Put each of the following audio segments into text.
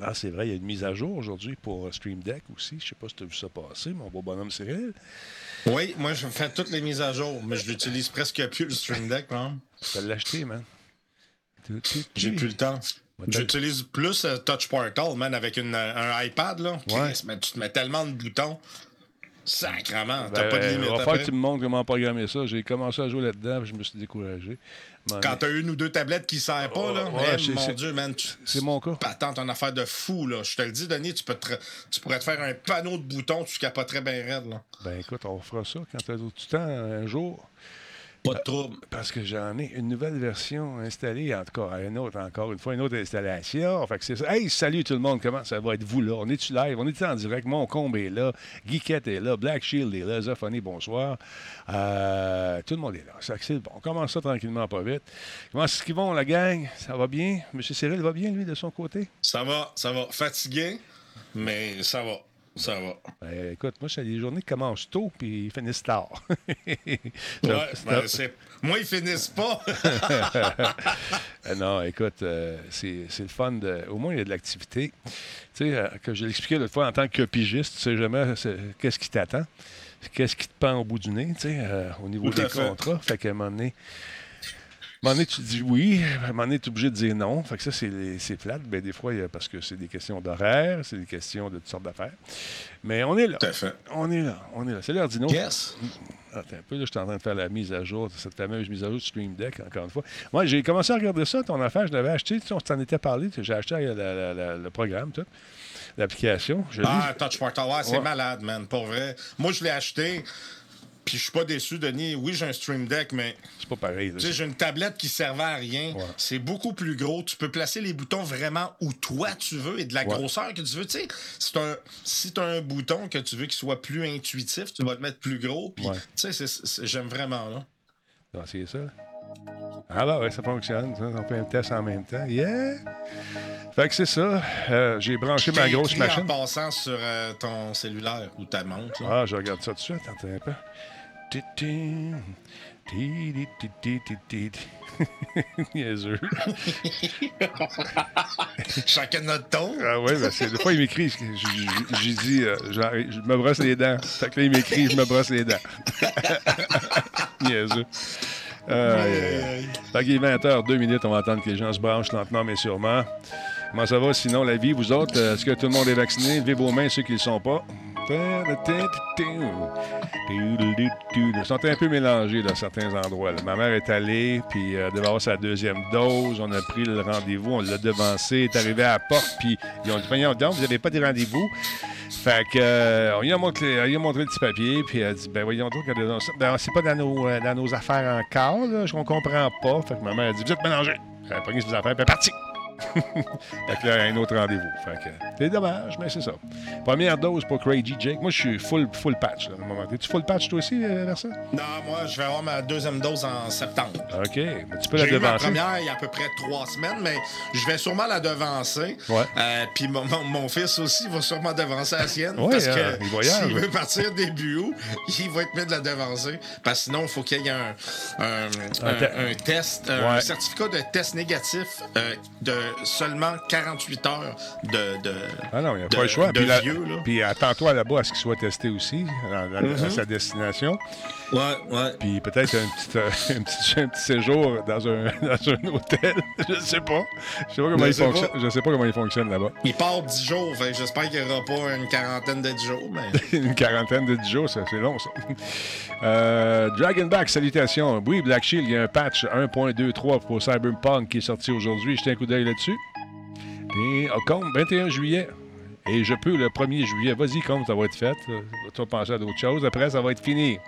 Ah, c'est vrai, il y a une mise à jour aujourd'hui pour Stream Deck aussi. Je sais pas si tu as vu ça passer, mon beau bonhomme Cyril. Oui, moi, je fais toutes les mises à jour, mais je l'utilise presque plus, le Stream Deck, man. Tu peux l'acheter, man. J'ai plus le temps. J'utilise plus euh, Touch Portal, man, avec une, un iPad, là. Ouais. Mais tu te mets tellement de boutons. Sacrement, t'as Ben, pas de limite. Il va falloir que tu me montres comment programmer ça. J'ai commencé à jouer là-dedans, puis je me suis découragé. Mais- Quand t'as une ou deux tablettes qui ne servent pas, là, Ouais, c'est- mon Dieu, man, tu- c'est mon cas. Attends, ton affaire de fou, là. Je te le dis, Denis, tu, peux te- tu pourrais te faire un panneau de boutons, tu capoterais bien raide, là. Ben écoute, on fera ça quand tu as du temps un jour. Pas de trouble. Parce que j'en ai une nouvelle version installée, en tout cas, une autre, encore une fois, une autre installation. Fait que c'est ça. Hey, salut tout le monde, comment ça va? Être vous là? On est-tu live? On est en direct? Mon combe est là, Geekette est là, Black Shield est là, Zophony, bonsoir. Euh, tout le monde est là. Ça, c'est bon. On commence ça tranquillement, pas vite. Comment est-ce qu'ils vont, la gang? Ça va bien? Monsieur Cyril va bien, lui, de son côté? Ça va, ça va. Fatigué, mais ça va. Ça va. Ben, écoute, moi, c'est des journées qui commencent tôt puis ils finissent tard. Ouais, ben, Moi, ils finissent pas. Non, écoute, euh, c'est c'est le fun. De, au moins, il y a de l'activité. Tu sais, euh, que je l'expliquais l'autre fois, en tant que pigiste, tu sais jamais qu'est-ce qui t'attend, qu'est-ce qui te pend au bout du nez, tu sais, euh, au niveau Tout des fait. contrats? Fait qu'à un moment donné, un moment donné, tu dis oui, à un moment donné, tu es obligé de dire non. Fait que ça, c'est plate. Ben, des fois, il y a- parce que c'est des questions d'horaire, c'est des questions de toutes sortes d'affaires. Mais on est là. Tout à fait. On est là. On est là. C'est l'heure dino. Yes. Attends un peu, là, je suis en train de faire la mise à jour cette fameuse mise à jour de Stream Deck, encore une fois. Moi, j'ai commencé à regarder ça, ton affaire, je l'avais acheté, tu sais, on s'en était parlé, j'ai acheté euh, la- la- la- le programme, tout, l'application. Ah, Touch Portal, ouais, c'est Ouais. malade, man, pour vrai. Moi, je l'ai acheté, puis je suis pas déçu, Denis. Oui, j'ai un Stream Deck, mais c'est pas pareil. tu sais, j'ai une tablette qui servait à rien. Ouais. C'est beaucoup plus gros. Tu peux placer les boutons vraiment où toi tu veux et de la Ouais. grosseur que tu veux. Tu sais, c'est un, si tu as un bouton que tu veux qu'il soit plus intuitif, tu vas le mettre plus gros. Puis, Ouais. tu sais, j'aime vraiment, là. On va essayer ça? Ah bah ouais, ça fonctionne. ça, on fait un test en même temps. Yeah! Fait que c'est ça. Euh, j'ai branché ma T'as grosse machine. En passant sur euh, ton cellulaire ou ta montre. là. Ah, je regarde ça tout de suite. Attends un peu. Niaiseux. Chacun notre tour. Ah ouais, ben c'est, des fois, il m'écrit, j'ai- dit, euh, je me brosse les dents. Fait que là, il m'écrit, je me brosse les dents. Niaiseux. Euh. Fait qu'il est 20h, 2 minutes, on va attendre que les gens se branchent lentement, mais sûrement. Comment ça va? Sinon, la vie, vous autres? Euh, Est-ce que tout le monde est vacciné? Levez vos mains, ceux qui ne le sont pas. Ils sont un peu mélangés dans certains endroits. Ma mère est allée, puis euh, devait avoir sa deuxième dose. On a pris le rendez-vous, on l'a devancé, est arrivé à la porte, puis ils ont dit donc, vous n'avez pas de rendez-vous. Fait que, euh, on lui a montré, on lui a le petit papier, puis elle a dit Ben voyons donc, ben, c'est pas dans nos, euh, dans nos affaires encore, là, je ne comprends pas. Fait que ma mère a dit Vous êtes mélangés. Elle a pris ses affaires, puis elle est partie. fait que là, un autre rendez-vous. Fait que c'est dommage, mais c'est ça. Première dose pour Crazy Jake. Moi, je suis full, full patch, là, à un moment. Es-tu full patch, toi aussi, euh, Versa? Non, moi, je vais avoir ma deuxième dose en septembre. OK. Mais tu peux la J'ai eu ma devancer. première il y a à peu près trois semaines, mais je vais sûrement la devancer. Ouais. Euh, Puis mon, mon- fils aussi va sûrement devancer la sienne. Ouais, parce euh, que il s'il veut partir début août, il va être mieux de la devancer. Parce que sinon, il faut qu'il y ait un, un, un- te- un test, un Ouais. certificat de test négatif euh, de seulement 48 heures de. de Ah non, il n'y a de- pas le choix. Puis, la- vieux, là. puis attends-toi là-bas à ce qu'il soit testé aussi, dans- Mm-hmm. à sa destination. Ouais, ouais. Puis peut-être un petit, euh, un, petit, un petit séjour dans un, dans un hôtel. Je sais pas. Je sais pas comment Je il sais pas. fonctionne. Je sais pas comment il fonctionne là-bas. Il part 10 jours, fait j'espère qu'il n'y aura pas une quarantaine de 10 jours, mais. Une quarantaine de 10 jours, ça, c'est long, ça. Euh, Dragonback, salutations. Oui, Black Shield, il y a un patch 1.23 pour Cyberpunk qui est sorti aujourd'hui. Jetez un coup d'œil là-dessus. Et Ocombe, 21 juillet. Et je peux le 1er juillet. Vas-y, comme ça va être fait. Euh, Tu vas penser à d'autres choses. Après, ça va être fini.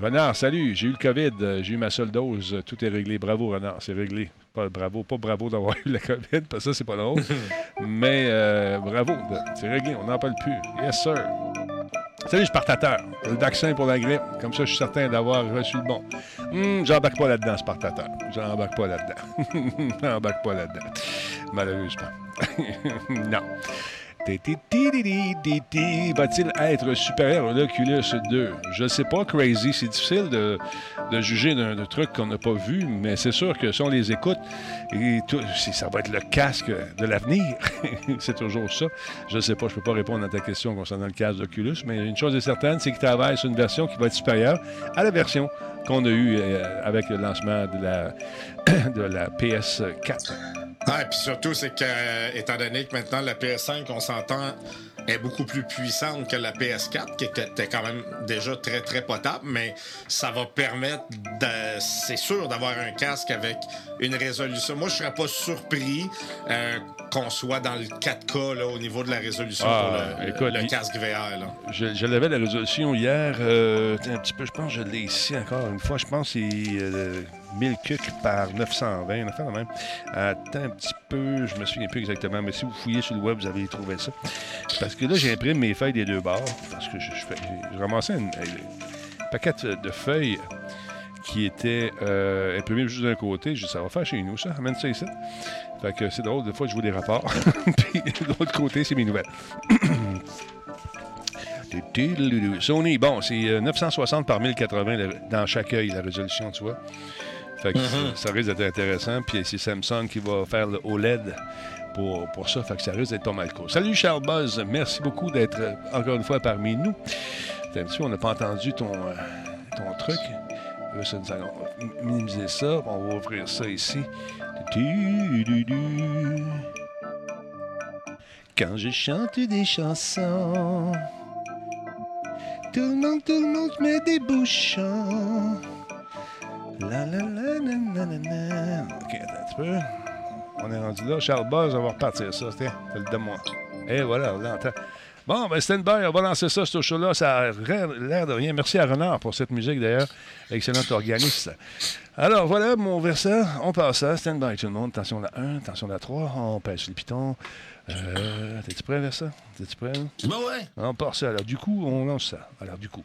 Renard, salut. J'ai eu le COVID. Euh, J'ai eu ma seule dose. Euh, Tout est réglé. Bravo, Renard. C'est réglé. Pas bravo, pas bravo d'avoir eu la COVID, parce que ça, c'est pas drôle. Mais euh, bravo. C'est réglé. On n'en parle plus. Yes, sir. Salut, Spartateur. Le vaccin pour la grippe. Comme ça, je suis certain d'avoir reçu le bon. Hum, J'embarque pas là-dedans, Spartateur. J'embarque pas là-dedans. J'embarque pas là-dedans. Malheureusement. non. Va-t-il être supérieur à l'Oculus 2? Je ne sais pas, Crazy. C'est difficile de, juger d'un truc qu'on n'a pas vu, mais c'est sûr que si on les écoute, et ça va être le casque de l'avenir. c'est toujours ça. Je ne sais pas, je ne peux pas répondre à ta question concernant le casque d'Oculus, mais une chose est certaine, c'est qu'il travaille sur une version qui va être supérieure à la version qu'on a eue euh, avec le lancement de la, de la PS4. Ah, et puis surtout, c'est que, euh, étant donné que maintenant la PS5, on s'entend, est beaucoup plus puissante que la PS4, qui était quand même déjà très, très potable, mais ça va permettre, c'est sûr, d'avoir un casque avec une résolution. Moi, je serais pas surpris euh, qu'on soit dans le 4K là, au niveau de la résolution ah, pour le, casque VR. Là. Je, l'avais la résolution hier, euh, un petit peu, je pense que je l'ai ici encore une fois. Je pense que c'est 1000 cucs par 920, enfin même. Attends un petit peu, je me souviens plus exactement, mais si vous fouillez sur le web, vous allez trouver ça. Parce que là, j'imprime mes feuilles des deux bords, parce que je, j'ai ramassé un, paquet de feuilles qui étaient euh, imprimées juste d'un côté. Je dis, ça va faire chez nous, ça. Amène ça ici. C'est drôle, des fois, je vous des rapports. Puis de l'autre côté, c'est mes nouvelles. Sony, bon, c'est 960 euh, par 1080 dans chaque œil, la résolution, tu vois. Fait que mm-hmm. ça, risque d'être intéressant. Puis c'est Samsung qui va faire le OLED pour, pour ça. Fait que ça risque d'être pas mal cool. Salut Charles Buzz. Merci beaucoup d'être euh, encore une fois parmi nous. on n'a pas entendu ton, euh, ton truc? minimiser ça. On va ouvrir ça ici. Quand je chante des chansons, tout le monde, tout le monde met des bouchons. La la la OK, attends un petit peu. On est rendu là. Charles Buzz, on va repartir ça. Tiens, fais-le de moi. Et voilà, on l'entend. Bon, ben stand-by, on va lancer ça, ce show-là. Ça a l'air de rien. Merci à Renard pour cette musique, d'ailleurs. Excellent organiste. Alors, voilà, mon verset. On passe ça. Stand-by, tout le monde. Attention la 1, attention la 3. On pèse sur le piton. Euh, T'es-tu prêt, Versa? T'es-tu prêt? Ben ouais. On part ça. Alors, du coup, on lance ça. Alors, du coup.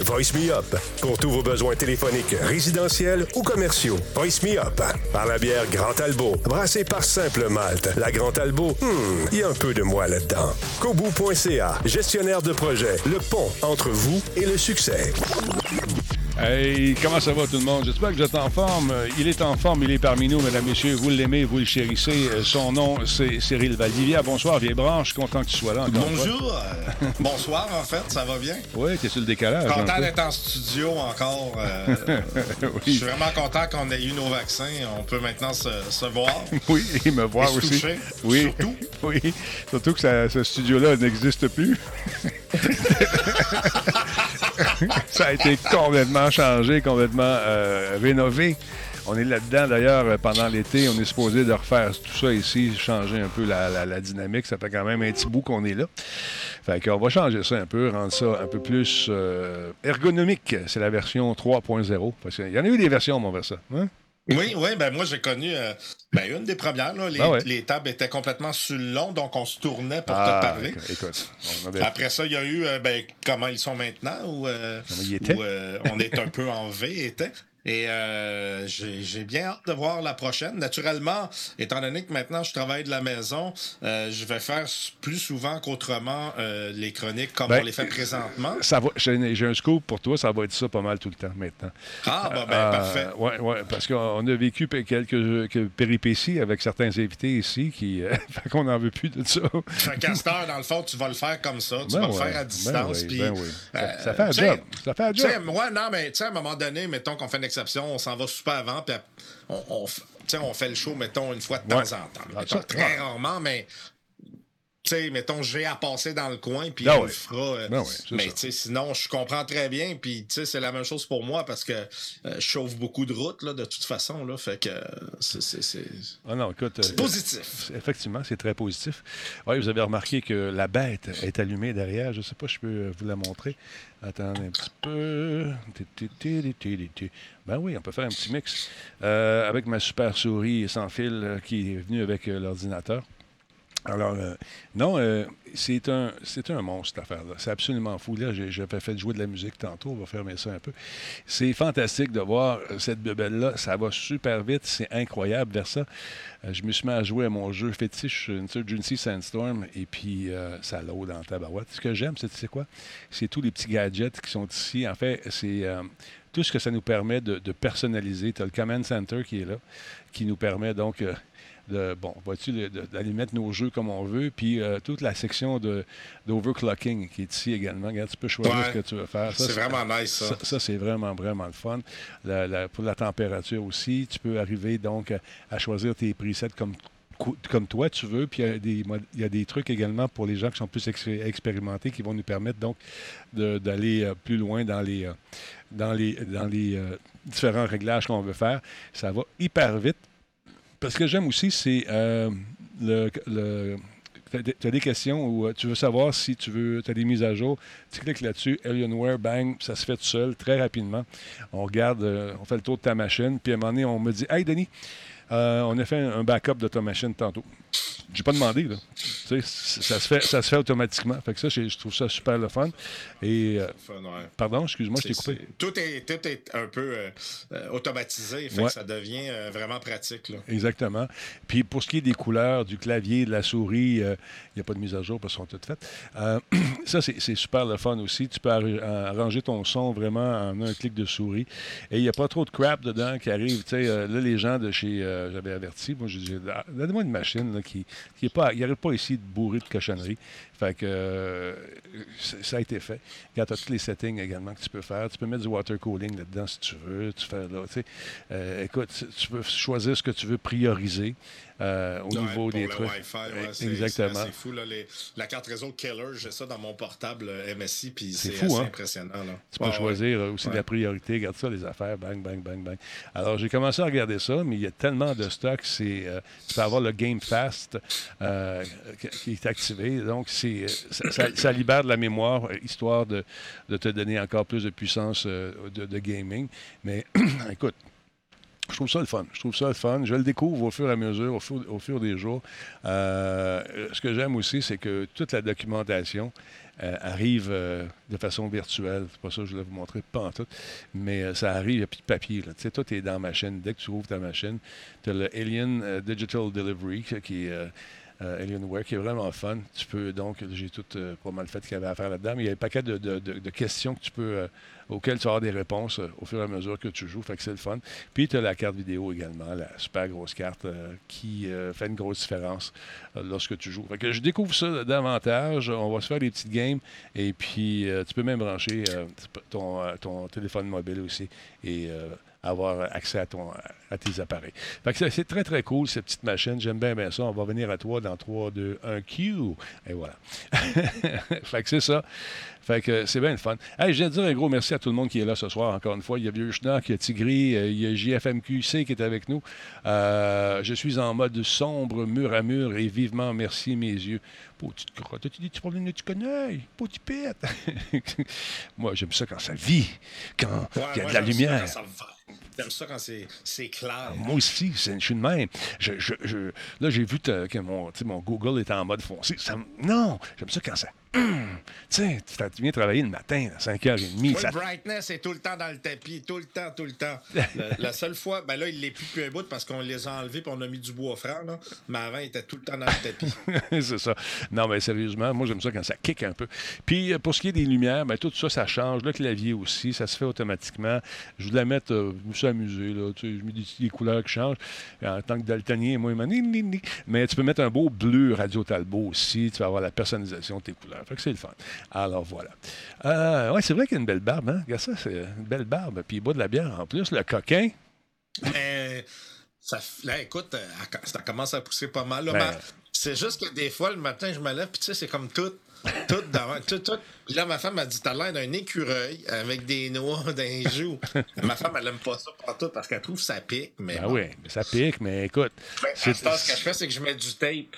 Voice Me Up. Pour tous vos besoins téléphoniques, résidentiels ou commerciaux. Voice Me Up. Par la bière Grand Albo. Brassée par Simple Malte. La Grand Albo, hmm, il y a un peu de moi là-dedans. Kobu.ca. Gestionnaire de projet. Le pont entre vous et le succès. Hey, comment ça va tout le monde? J'espère que vous êtes en forme. Il est en forme, il est parmi nous, mesdames, messieurs. Vous l'aimez, vous le chérissez. Son nom, c'est Cyril Valdivia. Bonsoir, vieille branche. Content que tu sois là. Bonjour. Bonsoir, en fait. Ça va bien? Oui, es sur le décalage. Content d'être en studio encore. Euh, je suis vraiment content qu'on ait eu nos vaccins. On peut maintenant se, voir. oui, et me voir aussi. oui. Surtout. Oui. Surtout que ce studio-là n'existe plus. ça a été complètement changé, complètement euh, rénové. On est là-dedans, d'ailleurs, euh, pendant l'été. On est supposé de refaire tout ça ici, changer un peu la, dynamique. Ça fait quand même un petit bout qu'on est là. Fait qu'on va changer ça un peu, rendre ça un peu plus euh, ergonomique. C'est la version 3.0. Parce qu'il y en a eu des versions, mon versa. Hein? Oui, oui, ben moi j'ai connu ben, une des premières. Là, les, ah les, tables étaient complètement sur le long, donc on se tournait pour te ah, parler. Après ça, il y a eu ben, comment ils sont maintenant, où, on est un peu en V, était. Et euh, j'ai bien hâte de voir la prochaine. Naturellement, étant donné que maintenant je travaille de la maison, euh, je vais faire plus souvent qu'autrement euh, les chroniques comme ben, on les fait présentement. J'ai un scoop pour toi, ça va être ça pas mal tout le temps maintenant. Ah, ben, ben parfait. Oui, ouais, parce qu'on a vécu quelques, péripéties avec certains invités ici qui. fait qu'on n'en veut plus de ça. Fait Castor, dans le fond, tu vas le faire comme ça. Tu vas le faire à distance. Oui, oui. Ça, fait un job. Ça fait un job. Ouais, non, mais tu sais, à un moment donné, mettons qu'on fait une on s'en va super avant, puis on, on, on, fait le show, mettons, une fois de temps en temps. très rarement, mais sais, mettons, j'ai à passer dans le coin, puis ah on fera. Euh, ben mais tu sais, sinon, je comprends très bien, puis tu sais, c'est la même chose pour moi parce que euh, je chauffe beaucoup de routes, là, de toute façon, là, fait que c'est. Ah non, écoute. C'est positif. Effectivement, c'est très positif. Oui, vous avez remarqué que la bête est allumée derrière. Je sais pas, je peux vous la montrer. Attendez un petit peu. Ben oui, on peut faire un petit mix avec ma super souris sans fil qui est venue avec l'ordinateur. Alors, euh, non, euh, c'est un, un monstre, cette affaire-là. C'est absolument fou. Là, j'avais fait jouer de la musique tantôt. On va fermer ça un peu. C'est fantastique de voir euh, cette bebelle-là. Ça va super vite. C'est incroyable vers ça. je me suis mis à jouer à mon jeu fétiche, une Insurgency Sandstorm, et puis ça l'eau dans tabarouette. Ce que j'aime, c'est, quoi? C'est tous les petits gadgets qui sont ici. En fait, c'est tout ce que ça nous permet de personnaliser. Tu as le Command Center qui est là, qui nous permet donc de, bon, vois-tu, d'aller mettre nos jeux comme on veut, puis euh, toute la section d'overclocking qui est ici également. Regarde, tu peux choisir ce que tu veux faire. C'est vraiment nice, ça. Ça, c'est vraiment, vraiment le fun. pour la température aussi, tu peux arriver donc à, choisir tes presets comme comme toi tu veux. Puis il y, a des trucs également pour les gens qui sont plus expérimentés qui vont nous permettre donc d'aller euh, plus loin dans les, euh, dans les, dans les différents réglages qu'on veut faire. Ça va hyper vite. Parce que j'aime aussi, c'est euh, le, tu as des questions ou euh, tu veux savoir si tu veux, tu as des mises à jour, tu cliques là-dessus, Alienware, bang, ça se fait tout seul, très rapidement. On regarde, euh, on fait le tour de ta machine, puis à un moment donné, on me dit Hey Denis, on a fait un backup de ta machine tantôt. J'ai pas demandé, là. ça se, fait, ça se fait automatiquement. Fait que ça, je trouve ça super le fun. Et, euh, Pardon, excuse-moi, je t'ai coupé. Tout est, tout est un peu euh, euh, automatisé, fait que ça devient vraiment pratique. Là. Exactement. Puis pour ce qui est des couleurs, du clavier, de la souris, il n'y a pas de mise à jour parce qu'elles sont toutes faites. ça, c'est super le fun aussi. Tu peux arranger ton son vraiment en un clic de souris. Et il n'y a pas trop de crap dedans qui arrive. là, les gens de chez... J'avais averti, moi, je disais, donne-moi une machine qui qui est pas, il n'arrive pas ici de bourrer de cochonneries. Fait que euh, ça a été fait. Quand tu as tous les settings également que tu peux faire, tu peux mettre du water cooling là-dedans si tu veux. Tu fais là, euh, écoute, tu peux choisir ce que tu veux prioriser. Euh, au niveau des trucs. Exactement. C'est fou. Là, la carte réseau Killer, j'ai ça dans mon portable MSI, puis c'est assez hein? impressionnant. Là. Tu peux choisir aussi la priorité. Regarde ça, les affaires, bang, bang, bang, bang. Alors, j'ai commencé à regarder ça, mais il y a tellement de stock. C'est, tu peux avoir le Game Fast qui est activé. Donc, c'est ça, libère de la mémoire, euh, histoire de, te donner encore plus de puissance euh, de, gaming. Mais écoute, je trouve ça le fun. Je trouve ça le fun. Je le découvre au fur et à mesure, au fur, des jours. Euh, ce que j'aime aussi, c'est que toute la documentation arrive de façon virtuelle. C'est pas ça que je voulais vous montrer, pas en tout. Mais ça arrive, il n'y a plus de papier. Tu sais, tout est dans la machine. Dès que tu ouvres ta machine, tu as le Alien Digital Delivery qui est euh, Alienware, qui est vraiment fun. Tu peux donc, j'ai tout euh, pas mal fait qu'il y avait à faire là-dedans, mais il y a un paquet de, questions que tu peux, euh, auxquelles tu avoir des réponses au fur et à mesure que tu joues. Fait que c'est le fun. Puis tu as la carte vidéo également, la super grosse carte qui fait une grosse différence lorsque tu joues. Fait que je découvre ça davantage. On va se faire des petites games et puis tu peux même brancher ton, ton téléphone mobile aussi et avoir accès à, ton, à tes appareils. c'est très, très cool, cette petite machine. J'aime bien, bien ça. On va venir à toi dans 3, 2, 1, Q. Et voilà. fait que c'est ça. Fait que c'est bien le fun. Hey, je viens de dire un gros merci à tout le monde qui est là ce soir, encore une fois. Il y a Vieux Schnock, il y a Tigri, euh, il y a JFMQC qui est avec nous. Euh, je suis en mode sombre, mur à mur, et vivement merci mes yeux. Petite crotte, tu dis, tu parles de tu connais, petit pète. Moi, j'aime ça quand ça vit, quand il y a de la lumière. J'aime ça quand c'est clair. Moi aussi, je suis de même. Là, j'ai vu que mon, Google était en mode foncé. Non, j'aime ça quand ça Hum, tu sais, tu viens travailler le matin à 5h30. Le brightness est tout le temps dans le tapis, tout le temps, tout le temps. la seule fois, ben là, il l'est plus plus un bout parce qu'on les a enlevés et on a mis du bois franc, là. mais avant, il était tout le temps dans le tapis. c'est ça. Non, mais sérieusement, moi, j'aime ça quand ça kick un peu. Puis, euh, pour ce qui est des lumières, ben, tout ça, ça change. Le clavier aussi, ça se fait automatiquement. Je voulais mettre, euh, je me suis amusé, là. Tu sais, je mets des, couleurs qui changent. En tant que daltonien, moi, il m'a Mais tu peux mettre un beau bleu Radio Talbot aussi. Tu vas avoir la personnalisation de tes couleurs. Fait que c'est le fun. Alors voilà. Euh, ouais, c'est vrai qu'il a une belle barbe, hein? Regarde ça, c'est une belle barbe. Puis il boit de la bière en plus, le coquin. Euh, ça, là, écoute, ça commence à pousser pas mal. Là, ben, C'est juste que des fois, le matin, je me lève, puis tu sais, c'est comme tout. Tout dans, tout, tout. Là, ma femme m'a dit T'as l'air d'un écureuil avec des noix d'un joue. ma femme, elle aime pas ça partout parce qu'elle trouve que ça pique. Mais ben oui, ça pique, mais écoute. Ben, ce que je fais, c'est que je mets du tape.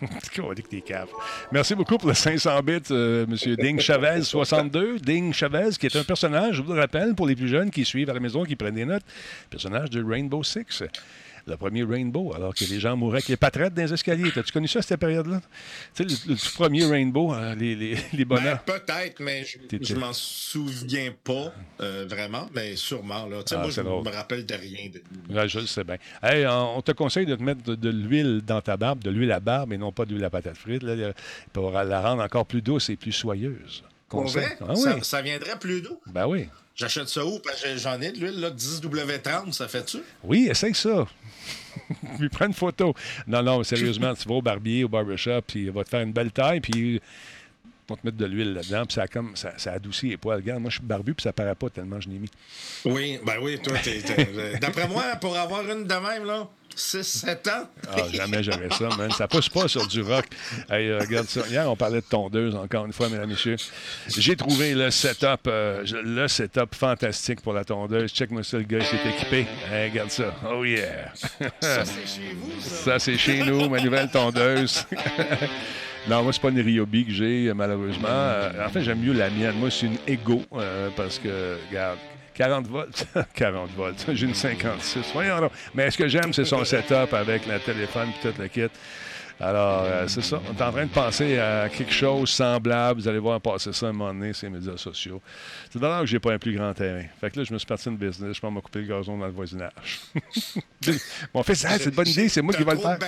Merci beaucoup pour le 500 bits, euh, M. Ding Chavez, 62. Ding Chavez, qui est un personnage, je vous le rappelle, pour les plus jeunes qui suivent à la maison, qui prennent des notes, personnage de Rainbow Six le premier Rainbow, alors que les gens mouraient avec les patrettes dans les escaliers. As-tu connu ça, cette période-là? Tu sais, le, tout premier Rainbow, hein, les, les, les bonheurs. Ben, peut-être, mais je, m'en souviens pas euh, vraiment, mais sûrement. Là. Ah, moi, je me rappelle de rien. De... je le sais bien. Hey, on te conseille de te mettre de, l'huile dans ta barbe, de l'huile à barbe, et non pas de l'huile à patate frite, là, pour la rendre encore plus douce et plus soyeuse. Pour vrai? Ah, oui. ça, ça, viendrait plus doux? Ben oui. J'achète ça où? Parce que j'en ai de l'huile, là, 10W30, ça fait-tu? Oui, essaye ça. puis prends une photo. Non, non, sérieusement, tu vas au barbier, au barbershop, puis il va te faire une belle taille, puis on te mettre de l'huile là-dedans, puis ça, comme, ça, ça, adoucit les poils. Regarde, moi, je suis barbu, puis ça paraît pas tellement je l'ai mis. Oui, ben oui, toi, t'es... D'après moi, pour avoir une de même, là, 6-7 ans. Ah, jamais j'aurais ça, man. Ça pousse pas sur du rock. Hey, euh, regarde ça. Hier, on parlait de tondeuse, encore une fois, mesdames et messieurs. J'ai trouvé le setup, euh, le setup fantastique pour la tondeuse. Check-moi ça, le gars qui est équipé. Hey, regarde ça. Oh yeah. ça, c'est chez vous, ça. Ça, c'est chez nous, ma nouvelle tondeuse. Non, moi, c'est pas une Ryobi que j'ai, malheureusement. Euh, en fait, j'aime mieux la mienne. Moi, c'est une Ego, parce que, regarde, 40 volts. 40 volts. J'ai une 56. Voyons Mais ce que j'aime, c'est son setup avec le téléphone et tout le kit. Alors, euh, c'est ça. On est en train de penser à quelque chose semblable. Vous allez voir passer ça à un moment donné, ces médias sociaux. C'est d'ailleurs que j'ai pas un plus grand terrain. Fait que là, je me suis parti une business. Je vais couper le gazon dans le voisinage. Mon fils, ah, c'est une bonne idée. C'est moi qui vais le faire.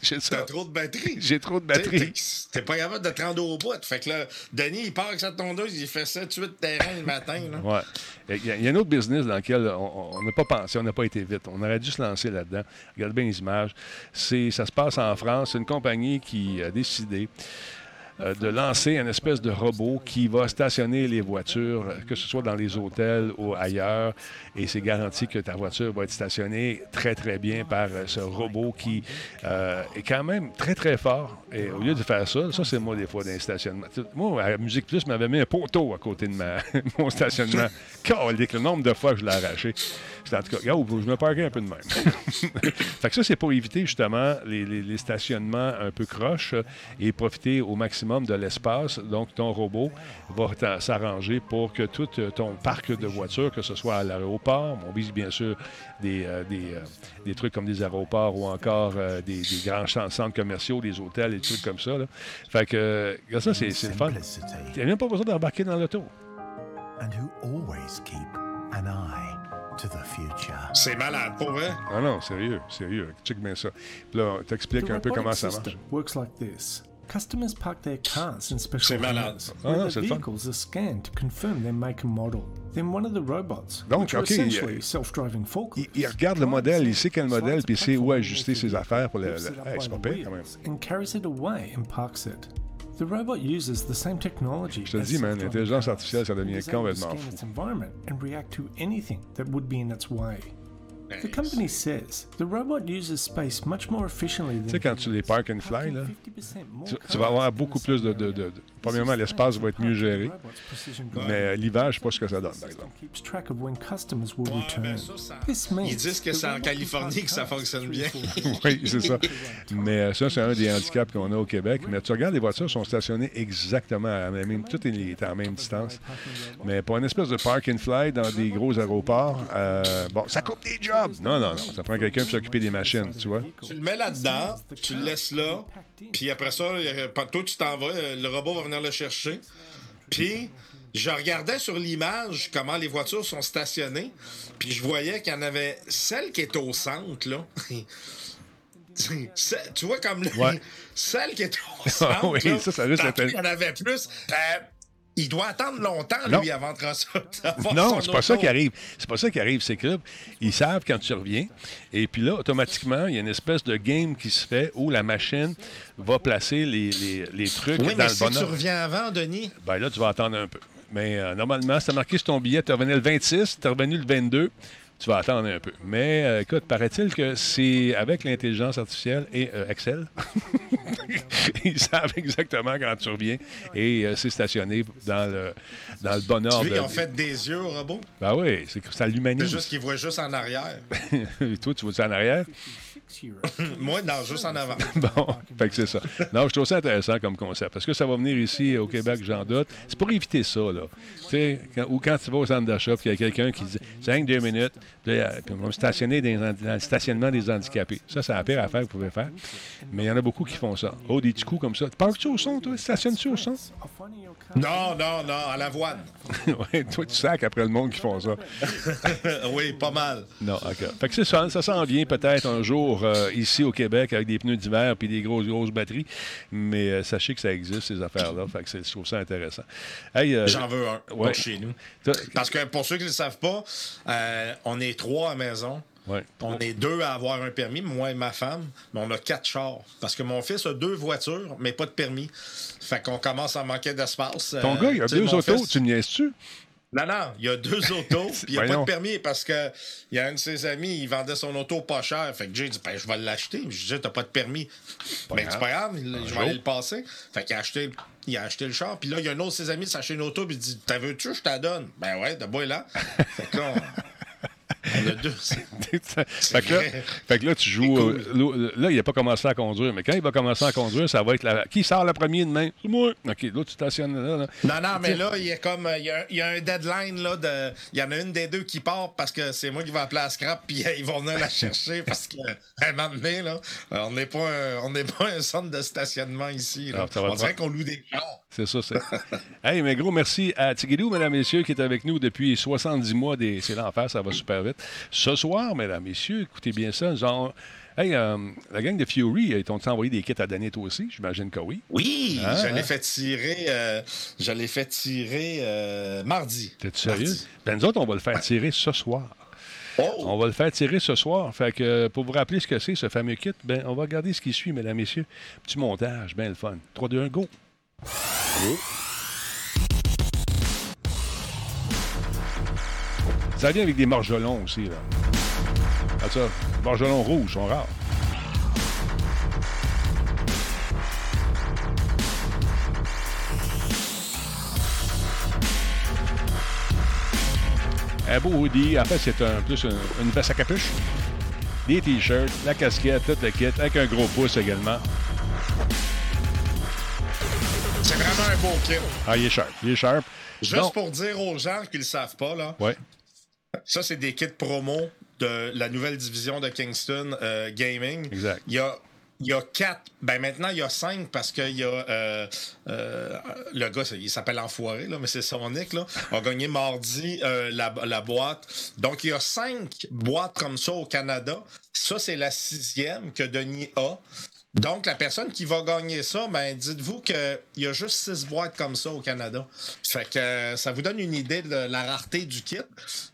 J'ai trop de batterie. J'ai trop de batterie. T'es pas capable de te rendre au bout. Fait que là, Denis, il part avec sa tondeuse. Il fait ça tout de terrain le matin. Là. Ouais. Il y, a, un autre business dans lequel on n'a pas pensé, on n'a pas été vite. On aurait dû se lancer là-dedans. Regardez bien les images. Ça se passe en France. C'est une compagnie qui a décidé euh, de lancer une espèce de robot qui va stationner les voitures, que ce soit dans les hôtels ou ailleurs. Et c'est garanti que ta voiture va être stationnée très, très bien par euh, ce robot qui euh, est quand même très, très fort. Et au lieu de faire ça, ça, c'est moi, des fois, d'un stationnement. Moi, à Musique Plus m'avait mis un poteau à côté de ma, mon stationnement. le nombre de fois que je l'ai arraché. En tout cas, je me parquais un peu de même. fait que ça, c'est pour éviter justement les, les stationnements un peu croches et profiter au maximum de l'espace. Donc, ton robot va s'arranger pour que tout euh, ton parc de voitures, que ce soit à l'aéroport, on vise bien sûr des, euh, euh, des, trucs comme des aéroports ou encore des, grands centres commerciaux, des hôtels et des trucs comme ça. Fait que, ça, c'est le fun. Tu n'as même pas besoin d'embarquer dans l'auto. C'est malade, pour vrai? Ah non, sérieux, sérieux. Check bien ça. Puis là, t'expliques un peu comment ça marche. Customers park their cars in special areas where oh, their vehicles are scanned to confirm their make and model. Then one of the robots, Donc, which OK, essentially il, self-driving il, il regarde le modèle, il sait quel modèle, puis il sait où ajuster ses affaires pour le... le hey, c'est pas pire, quand même. And carries it away and parks it. The robot uses the same technology Je te dis, man, l'intelligence artificielle, ça devient complètement fou. Tu sais, quand tu les park and fly, là, tu, tu, vas avoir beaucoup plus de, de, de, de Premièrement, l'espace va être mieux géré. Mais l'hiver, je ne sais pas ce que ça donne, par exemple. Ils disent que c'est en Californie que ça fonctionne bien. oui, c'est ça. Mais euh, ça, c'est un des handicaps qu'on a au Québec. Mais tu regardes, les voitures sont stationnées exactement à la même... Tout est à la même distance. Mais pour une espèce de park and fly dans des gros aéroports, euh, bon, ça coupe des jobs. Non, non, non. Ça prend quelqu'un pour s'occuper des machines, tu vois. Tu le mets là-dedans, tu le laisses là, puis après ça, toi, tu t'en vas, le robot va venir le chercher. Puis, je regardais sur l'image comment les voitures sont stationnées, puis je voyais qu'il y en avait celle qui est au centre, là. tu vois comme celle qui est au centre. oui, ça, ça risque Il y en avait plus. Euh, il doit attendre longtemps, lui, avant de. Non, c'est pas ça qui arrive. C'est pas ça qui arrive. C'est que ils savent quand tu reviens. Et puis là, automatiquement, il y a une espèce de game qui se fait où la machine va placer les, les, les trucs oui, dans mais le si tu reviens avant, Denis. Ben là, tu vas attendre un peu. Mais euh, normalement, as marqué sur ton billet, tu es revenu le 26, tu es revenu le 22 tu vas attendre un peu. Mais euh, écoute, paraît-il que c'est avec l'intelligence artificielle et euh, Excel, ils savent exactement quand tu reviens et c'est stationné dans le, dans le bon ordre. Tu ils ont fait des yeux au robot? Ben oui, c'est ça l'humanise. C'est juste qu'ils voient juste en arrière. Toi, tu vois-tu en arrière? Moi, non, juste en avant. bon, fait que c'est ça. Non, je trouve ça intéressant comme concept. Parce que ça va venir ici au Québec, j'en doute. C'est pour éviter ça, là. Tu sais, ou quand tu vas au centre d'achat, puis il y a quelqu'un qui dit 5 deux minutes, puis, on va stationner dans, le stationnement des handicapés. Ça, c'est la pire affaire que vous pouvez faire. Mais il y en a beaucoup qui font ça. Oh, des petits coups comme ça. Parles-tu au son, toi? Stationnes-tu au son? Non, non, non, à l'avoine. oui, toi, tu sacs après le monde qui font ça. oui, pas mal. Non, OK. Fait que c'est ça. Ça s'en vient peut-être un jour euh, ici au Québec avec des pneus d'hiver puis des grosses, grosses batteries. Mais euh, sachez que ça existe, ces affaires-là. Fait que je trouve ça intéressant. Euh, J'en veux un chez nous. Parce que pour ceux qui ne le savent pas, on est trois à maison. On est deux à avoir un permis, moi et ma femme, mais on a quatre chars. Parce que mon fils a deux voitures, mais pas de permis. Fait qu'on commence à manquer d'espace. Ton gars, il a deux autos, tu me niaises-tu? Non, non, il y a deux autos, puis il n'y a pas de permis parce que il y a un de ses amis, il vendait son auto pas cher. Fait que Jay dit ben, je vais l'acheter. Je dis t'as pas de permis. Mais ben, c'est pas grave, je vais aller le passer. Fait qu'il a acheté, il a acheté le char. Puis là, il y a un autre de ses amis, s'achète une auto, puis il dit T'as veux-tu, je t'en donne? Ben ouais, de bois là. fait que là, on a deux. fait, que là, fait, que là, tu joues. Euh, là, il n'a pas commencé à conduire, mais quand il va commencer à conduire, ça va être la. Qui sort le premier demain? C'est moi. OK, là, tu stationnes là. Non, non, mais là, il y a comme. Il y a, il y a un deadline, là. De... Il y en a une des deux qui part parce que c'est moi qui vais appeler à scrap, puis ils vont venir la chercher parce qu'à un moment donné, là, on n'est pas, un... on pas un centre de stationnement ici. Là. Ah, on dirait qu'on loue des chars. C'est ça, c'est. hey, mais gros merci à Tigidou, mesdames, messieurs, qui est avec nous depuis 70 mois. Des... C'est l'enfer, ça va super vite. Ce soir, mesdames, messieurs, écoutez bien ça, genre. Hey, euh, la gang de Fury, ils t'ont envoyé des kits à toi aussi? J'imagine que oui. Oui, hein, je l'ai hein? fait tirer, euh, je l'ai fait tirer euh, mardi. T'es sérieux? Ben nous autres, on va le faire tirer ce soir. Oh! On va le faire tirer ce soir. Fait que pour vous rappeler ce que c'est, ce fameux kit, ben, on va regarder ce qui suit, mesdames, messieurs. Petit montage, bien le fun. 3, 2, 1, go! Ça vient avec des margelons aussi, là. Ah, ça, margelons rouges sont rares. Un beau hoodie. En fait, c'est un, plus une, veste à capuche. Des t-shirts, la casquette, tout le kit, avec un gros pouce également. C'est vraiment un beau kit. Ah, il est sharp. Il est sharp. Juste pour dire aux gens qui ne le savent pas, là. Ouais. Ça, c'est des kits promo de la nouvelle division de Kingston euh, Gaming. Exact. Il y a il y a quatre. Ben maintenant, il y a cinq parce qu'il y a euh, euh, le gars, il s'appelle Enfoiré, là, mais c'est Sonic, là, a gagné mardi la, la, boîte. Donc, il y a cinq boîtes comme ça au Canada. Ça, c'est la sixième que Denis a. Donc, la personne qui va gagner ça, ben, dites-vous qu'il y a juste six boîtes comme ça au Canada. Fait que euh, ça vous donne une idée de la rareté du kit.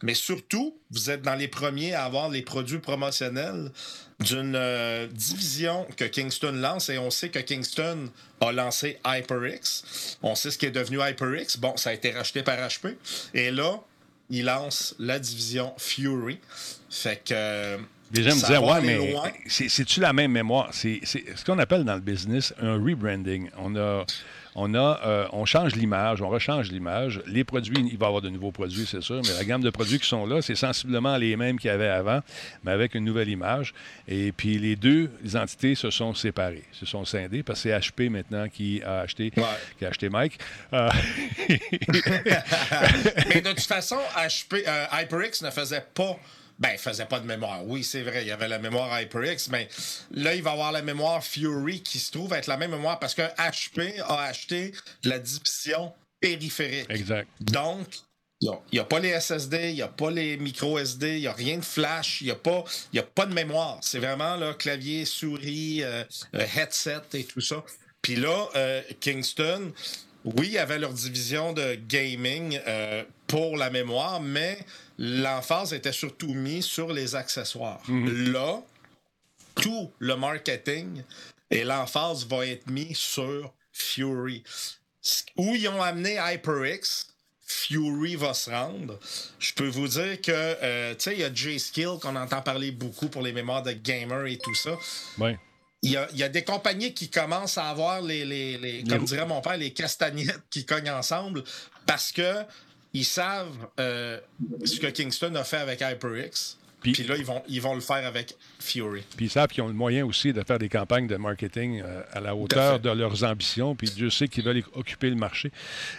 Mais surtout, vous êtes dans les premiers à avoir les produits promotionnels d'une euh, division que Kingston lance. Et on sait que Kingston a lancé HyperX. On sait ce qui est devenu HyperX. Bon, ça a été racheté par HP. Et là, il lance la division Fury. Fait que les gens me disaient, ouais, mais c'est-tu la même mémoire? C'est ce qu'on appelle dans le business un rebranding. On a. On, a, euh, on change l'image, on rechange l'image. Les produits, il va y avoir de nouveaux produits, c'est sûr, mais la gamme de produits qui sont là, c'est sensiblement les mêmes qu'il y avait avant, mais avec une nouvelle image. Et puis les deux entités se sont séparées, se sont scindées, parce que c'est HP maintenant qui a acheté, qui a acheté Mike. Euh, mais de toute façon, HP, euh, HyperX ne faisait pas ben, il faisait pas de mémoire. Oui, c'est vrai, il y avait la mémoire HyperX, mais là, il va avoir la mémoire Fury qui se trouve être la même mémoire parce que HP a acheté la division périphérique. Exact. Donc, il n'y a, pas les SSD, il n'y a pas les micro SD, il n'y a rien de flash, il n'y a, pas, a pas de mémoire. C'est vraiment là, clavier, souris, euh, euh, headset et tout ça. Puis là, euh, Kingston, oui, il y avait leur division de gaming pour la mémoire, mais l'emphase était surtout mise sur les accessoires. Mhm. Là, tout le marketing et l'emphase va être mis sur Fury. Où ils ont amené HyperX, Fury va se rendre. Je peux vous dire que, euh, tu sais, il y a J Skill qu'on entend parler beaucoup pour les mémoires de gamer et tout ça. Ouais. Il y, a, il y, a, des compagnies qui commencent à avoir les, les, les comme dirait mon père, les castagnettes qui cognent ensemble parce que ils savent euh, ce que Kingston a fait avec HyperX. Puis, là, ils vont, ils vont le faire avec Fury. Puis ils savent qu'ils ont le moyen aussi de faire des campagnes de marketing euh, à la hauteur de leurs ambitions. Puis Dieu sait qu'ils veulent occuper le marché.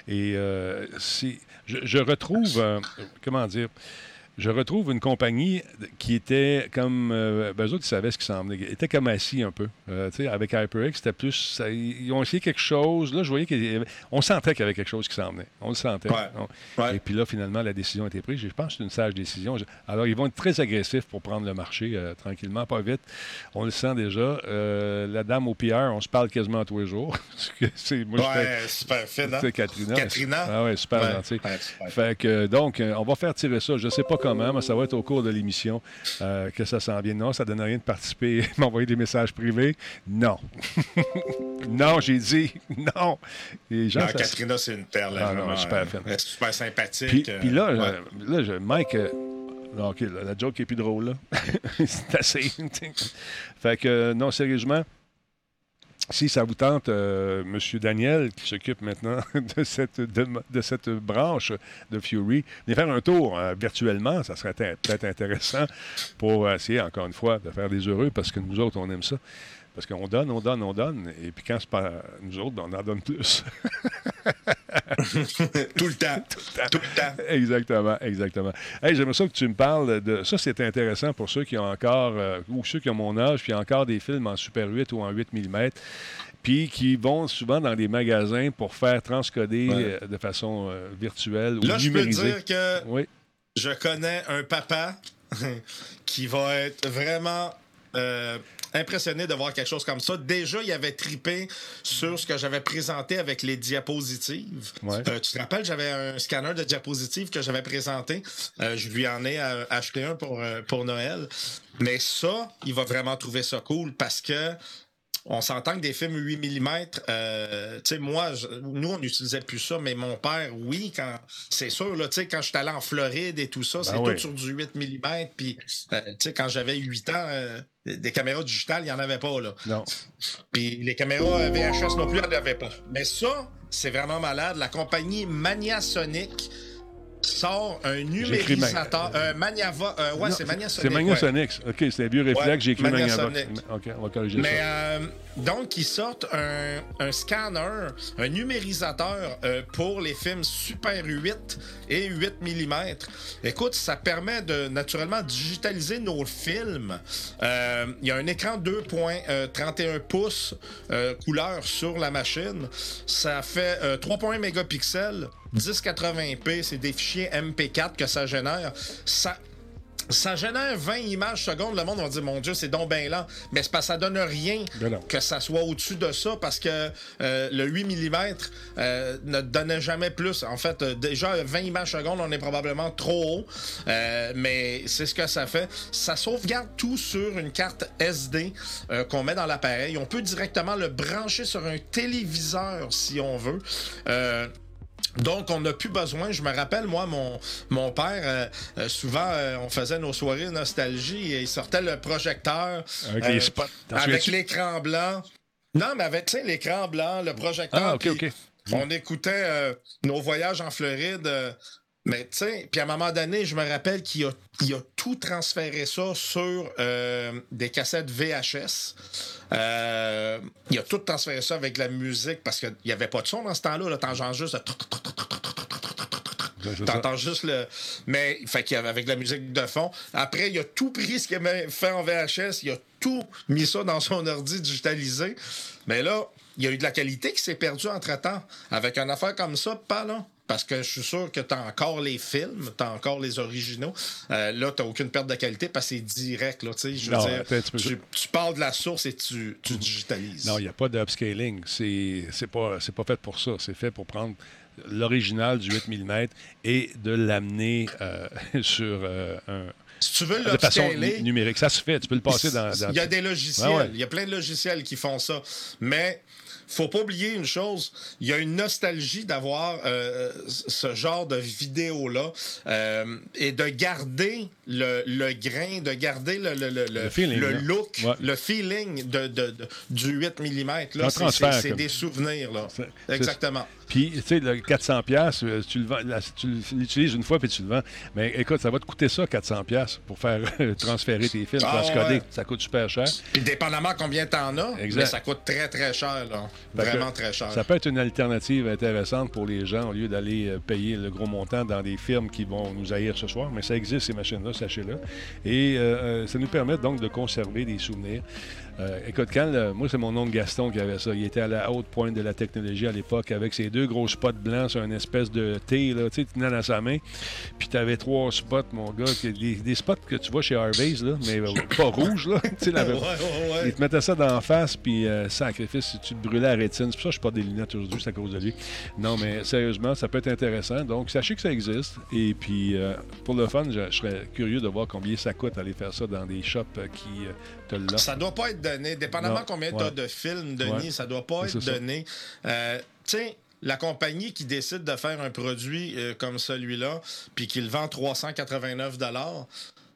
Et euh, si, je, je retrouve, comment dire, je retrouve une compagnie qui était comme. Euh, ben, eux autres, ils savaient ce qui s'en venait. Ils étaient comme assis un peu. Euh, avec HyperX, c'était plus. ils ont essayé quelque chose. Là, je voyais qu'on sentait qu'il y avait quelque chose qui s'en venait. On le sentait. Et puis là, finalement, la décision a été prise. Je pense que c'est une sage décision. Alors, ils vont être très agressifs pour prendre le marché euh, tranquillement, pas vite. On le sent déjà. la dame au PR, on se parle quasiment tous les jours. c'est, ouais, super fait, hein? Katrina. Katrina? Ah ouais, super gentil. fait que, donc, on va faire tirer ça. Je sais pas comment mais ça va être au cours de l'émission euh, que ça s'en vient. Non, ça ne donne rien de participer, m'envoyer des messages privés. Non. non, j'ai dit non. gens, Katrina, c'est une perle. Ah, non, super, euh, super sympathique. Puis, euh, là, euh, là je, Mike. Non, OK, la joke est plus drôle, là. c'est assez. fait que, non, sérieusement, si ça vous tente, euh, M. Daniel, qui s'occupe maintenant de cette, branche de Fury, de faire un tour euh, virtuellement, ça serait peut-être intéressant pour essayer, encore une fois, de faire des heureux, parce que nous autres, on aime ça. Parce qu'on donne, on donne, on donne, et puis quand c'est pas nous autres, on en donne plus. Tout le temps. Tout le temps. Exactement, exactement. Hey, J'aimerais ça que tu me parles de. Ça, c'est intéressant pour ceux qui ont encore, euh, ou ceux qui ont mon âge, puis encore des films en Super 8 ou en 8 mm puis qui vont souvent dans des magasins pour faire transcoder euh, de façon euh, virtuelle ou Là, numérisée. je peux dire que oui. je connais un papa qui va être vraiment impressionné de voir quelque chose comme ça. Déjà, il avait tripé sur ce que j'avais présenté avec les diapositives. Euh, tu te rappelles, j'avais un scanner de diapositives que j'avais présenté. Euh, je lui en ai euh, acheté un pour, pour Noël. Mais ça, il va vraiment trouver ça cool parce que on s'entend que des films 8 mm, euh, tu sais, moi, nous, on n'utilisait plus ça, mais mon père, oui, quand c'est sûr, là, tu sais, quand j'étais allé en Floride et tout ça, ben c'est tout sur du 8 mm, puis, euh, tu sais, quand j'avais 8 ans, euh, des caméras digitales, il n'y en avait pas, là. Non. Puis les caméras VHS non plus, il n'y en avait pas. Mais ça, c'est vraiment malade. La compagnie Maniasonic, sort un numérisateur, un Maniava, euh, ouais, c'est Maniasonic. C'est Maniasonic. OK, c'est un vieux réflexe, j'ai écrit Maniasonic. OK, on va corriger Mais, euh, donc, ils sortent un, scanner, un numérisateur euh, pour les films Super 8 et 8 mm. Écoute, ça permet de naturellement digitaliser nos films. Il y a un écran 2.31 pouces couleur sur la machine. Ça fait 3.1 mégapixels. 1080p, c'est des fichiers MP4 que ça génère. Ça, ça génère 20 images secondes. Le monde va dire, mon Dieu, c'est donc bien lent. Mais c'est parce que ça donne rien ben que ça soit au-dessus de ça parce que euh, le 8 mm euh, ne donnait jamais plus. En fait, euh, déjà, 20 images secondes, on est probablement trop haut. mais c'est ce que ça fait. Ça sauvegarde tout sur une carte SD qu'on met dans l'appareil. On peut directement le brancher sur un téléviseur si on veut. Donc, on n'a plus besoin. Je me rappelle, moi, mon, mon père, euh, euh, souvent, euh, on faisait nos soirées nostalgie et il sortait le projecteur. Avec les spots. Avec l'écran blanc. Non, mais avec, l'écran blanc, le projecteur. Ah, OK, OK. On écoutait nos voyages en Floride. Mais tu sais, puis à un moment donné, je me rappelle qu'il a, a, tout transféré ça sur des cassettes VHS. Euh, il a tout transféré ça avec la musique parce qu'il n'y avait pas de son dans ce temps-là. T'entends juste T'entends juste le. Mais, fait qu'il y avait avec la musique de fond. Après, il a tout pris ce qu'il avait fait en VHS, il a tout mis ça dans son ordi digitalisé. Mais là, il y a eu de la qualité qui s'est perdue entre-temps. Avec une affaire comme ça, pas là. Parce que je suis sûr que tu as encore les films, tu as encore les originaux. Euh, là, tu n'as aucune perte de qualité parce que c'est direct. Là, je veux dire, tu, parles de la source et tu, digitalises. Non, il n'y a pas d'upscaling. C'est pas, pas fait pour ça. C'est fait pour prendre l'original du 8 mm et de l'amener euh, sur euh, un Si tu veux de façon numérique, ça se fait. Tu peux le passer dans. Il y a des logiciels. Il y a plein de logiciels qui font ça. Mais faut pas oublier une chose, il y a une nostalgie d'avoir euh, ce genre de vidéo-là euh, et de garder le, le, grain, de garder le, le, le, look, le feeling de, de, du 8 mm. C'est des souvenirs. Là. Exactement. Puis, tu sais, le 400$, euh, tu l'utilises une fois puis tu le vends. Mais écoute, ça va te coûter ça, 400$ pour faire transférer tes films, ah, transcoder. Ça coûte super cher. Puis, dépendamment combien t'en as, mais ça coûte très, très cher. Là. Vraiment très cher. Ça peut être une alternative intéressante pour les gens au lieu d'aller euh, payer le gros montant dans des firmes qui vont nous haïr ce soir. Mais ça existe, ces machines-là, sachez-le. Et euh, ça nous permet donc de conserver des souvenirs. Euh, écoute, quand moi, c'est mon oncle Gaston qui avait ça. Il était à la haute pointe de la technologie à l'époque avec ses deux gros spots blancs sur une espèce de thé, là, tu sais, dans sa main. Puis tu avais trois spots, mon gars, des, spots que tu vois chez Harvey's, là, mais euh, pas rouges, là. tu sais, Il te mettait ça d'en face, puis euh, sacrifice, tu te brûlais la rétine. C'est pour ça que je porte des lunettes aujourd'hui, c'est à cause de lui. Non, mais sérieusement, ça peut être intéressant. Donc, sachez que ça existe. Et puis, pour le fun, je, serais curieux de voir combien ça coûte aller faire ça dans des shops qui te l'offrent. Ça doit pas être donné. Dépendamment combien tu as de films, Denis, ça doit pas être donné. Euh, Tiens, la compagnie qui décide de faire un produit euh, comme celui-là, puis qui le vend 389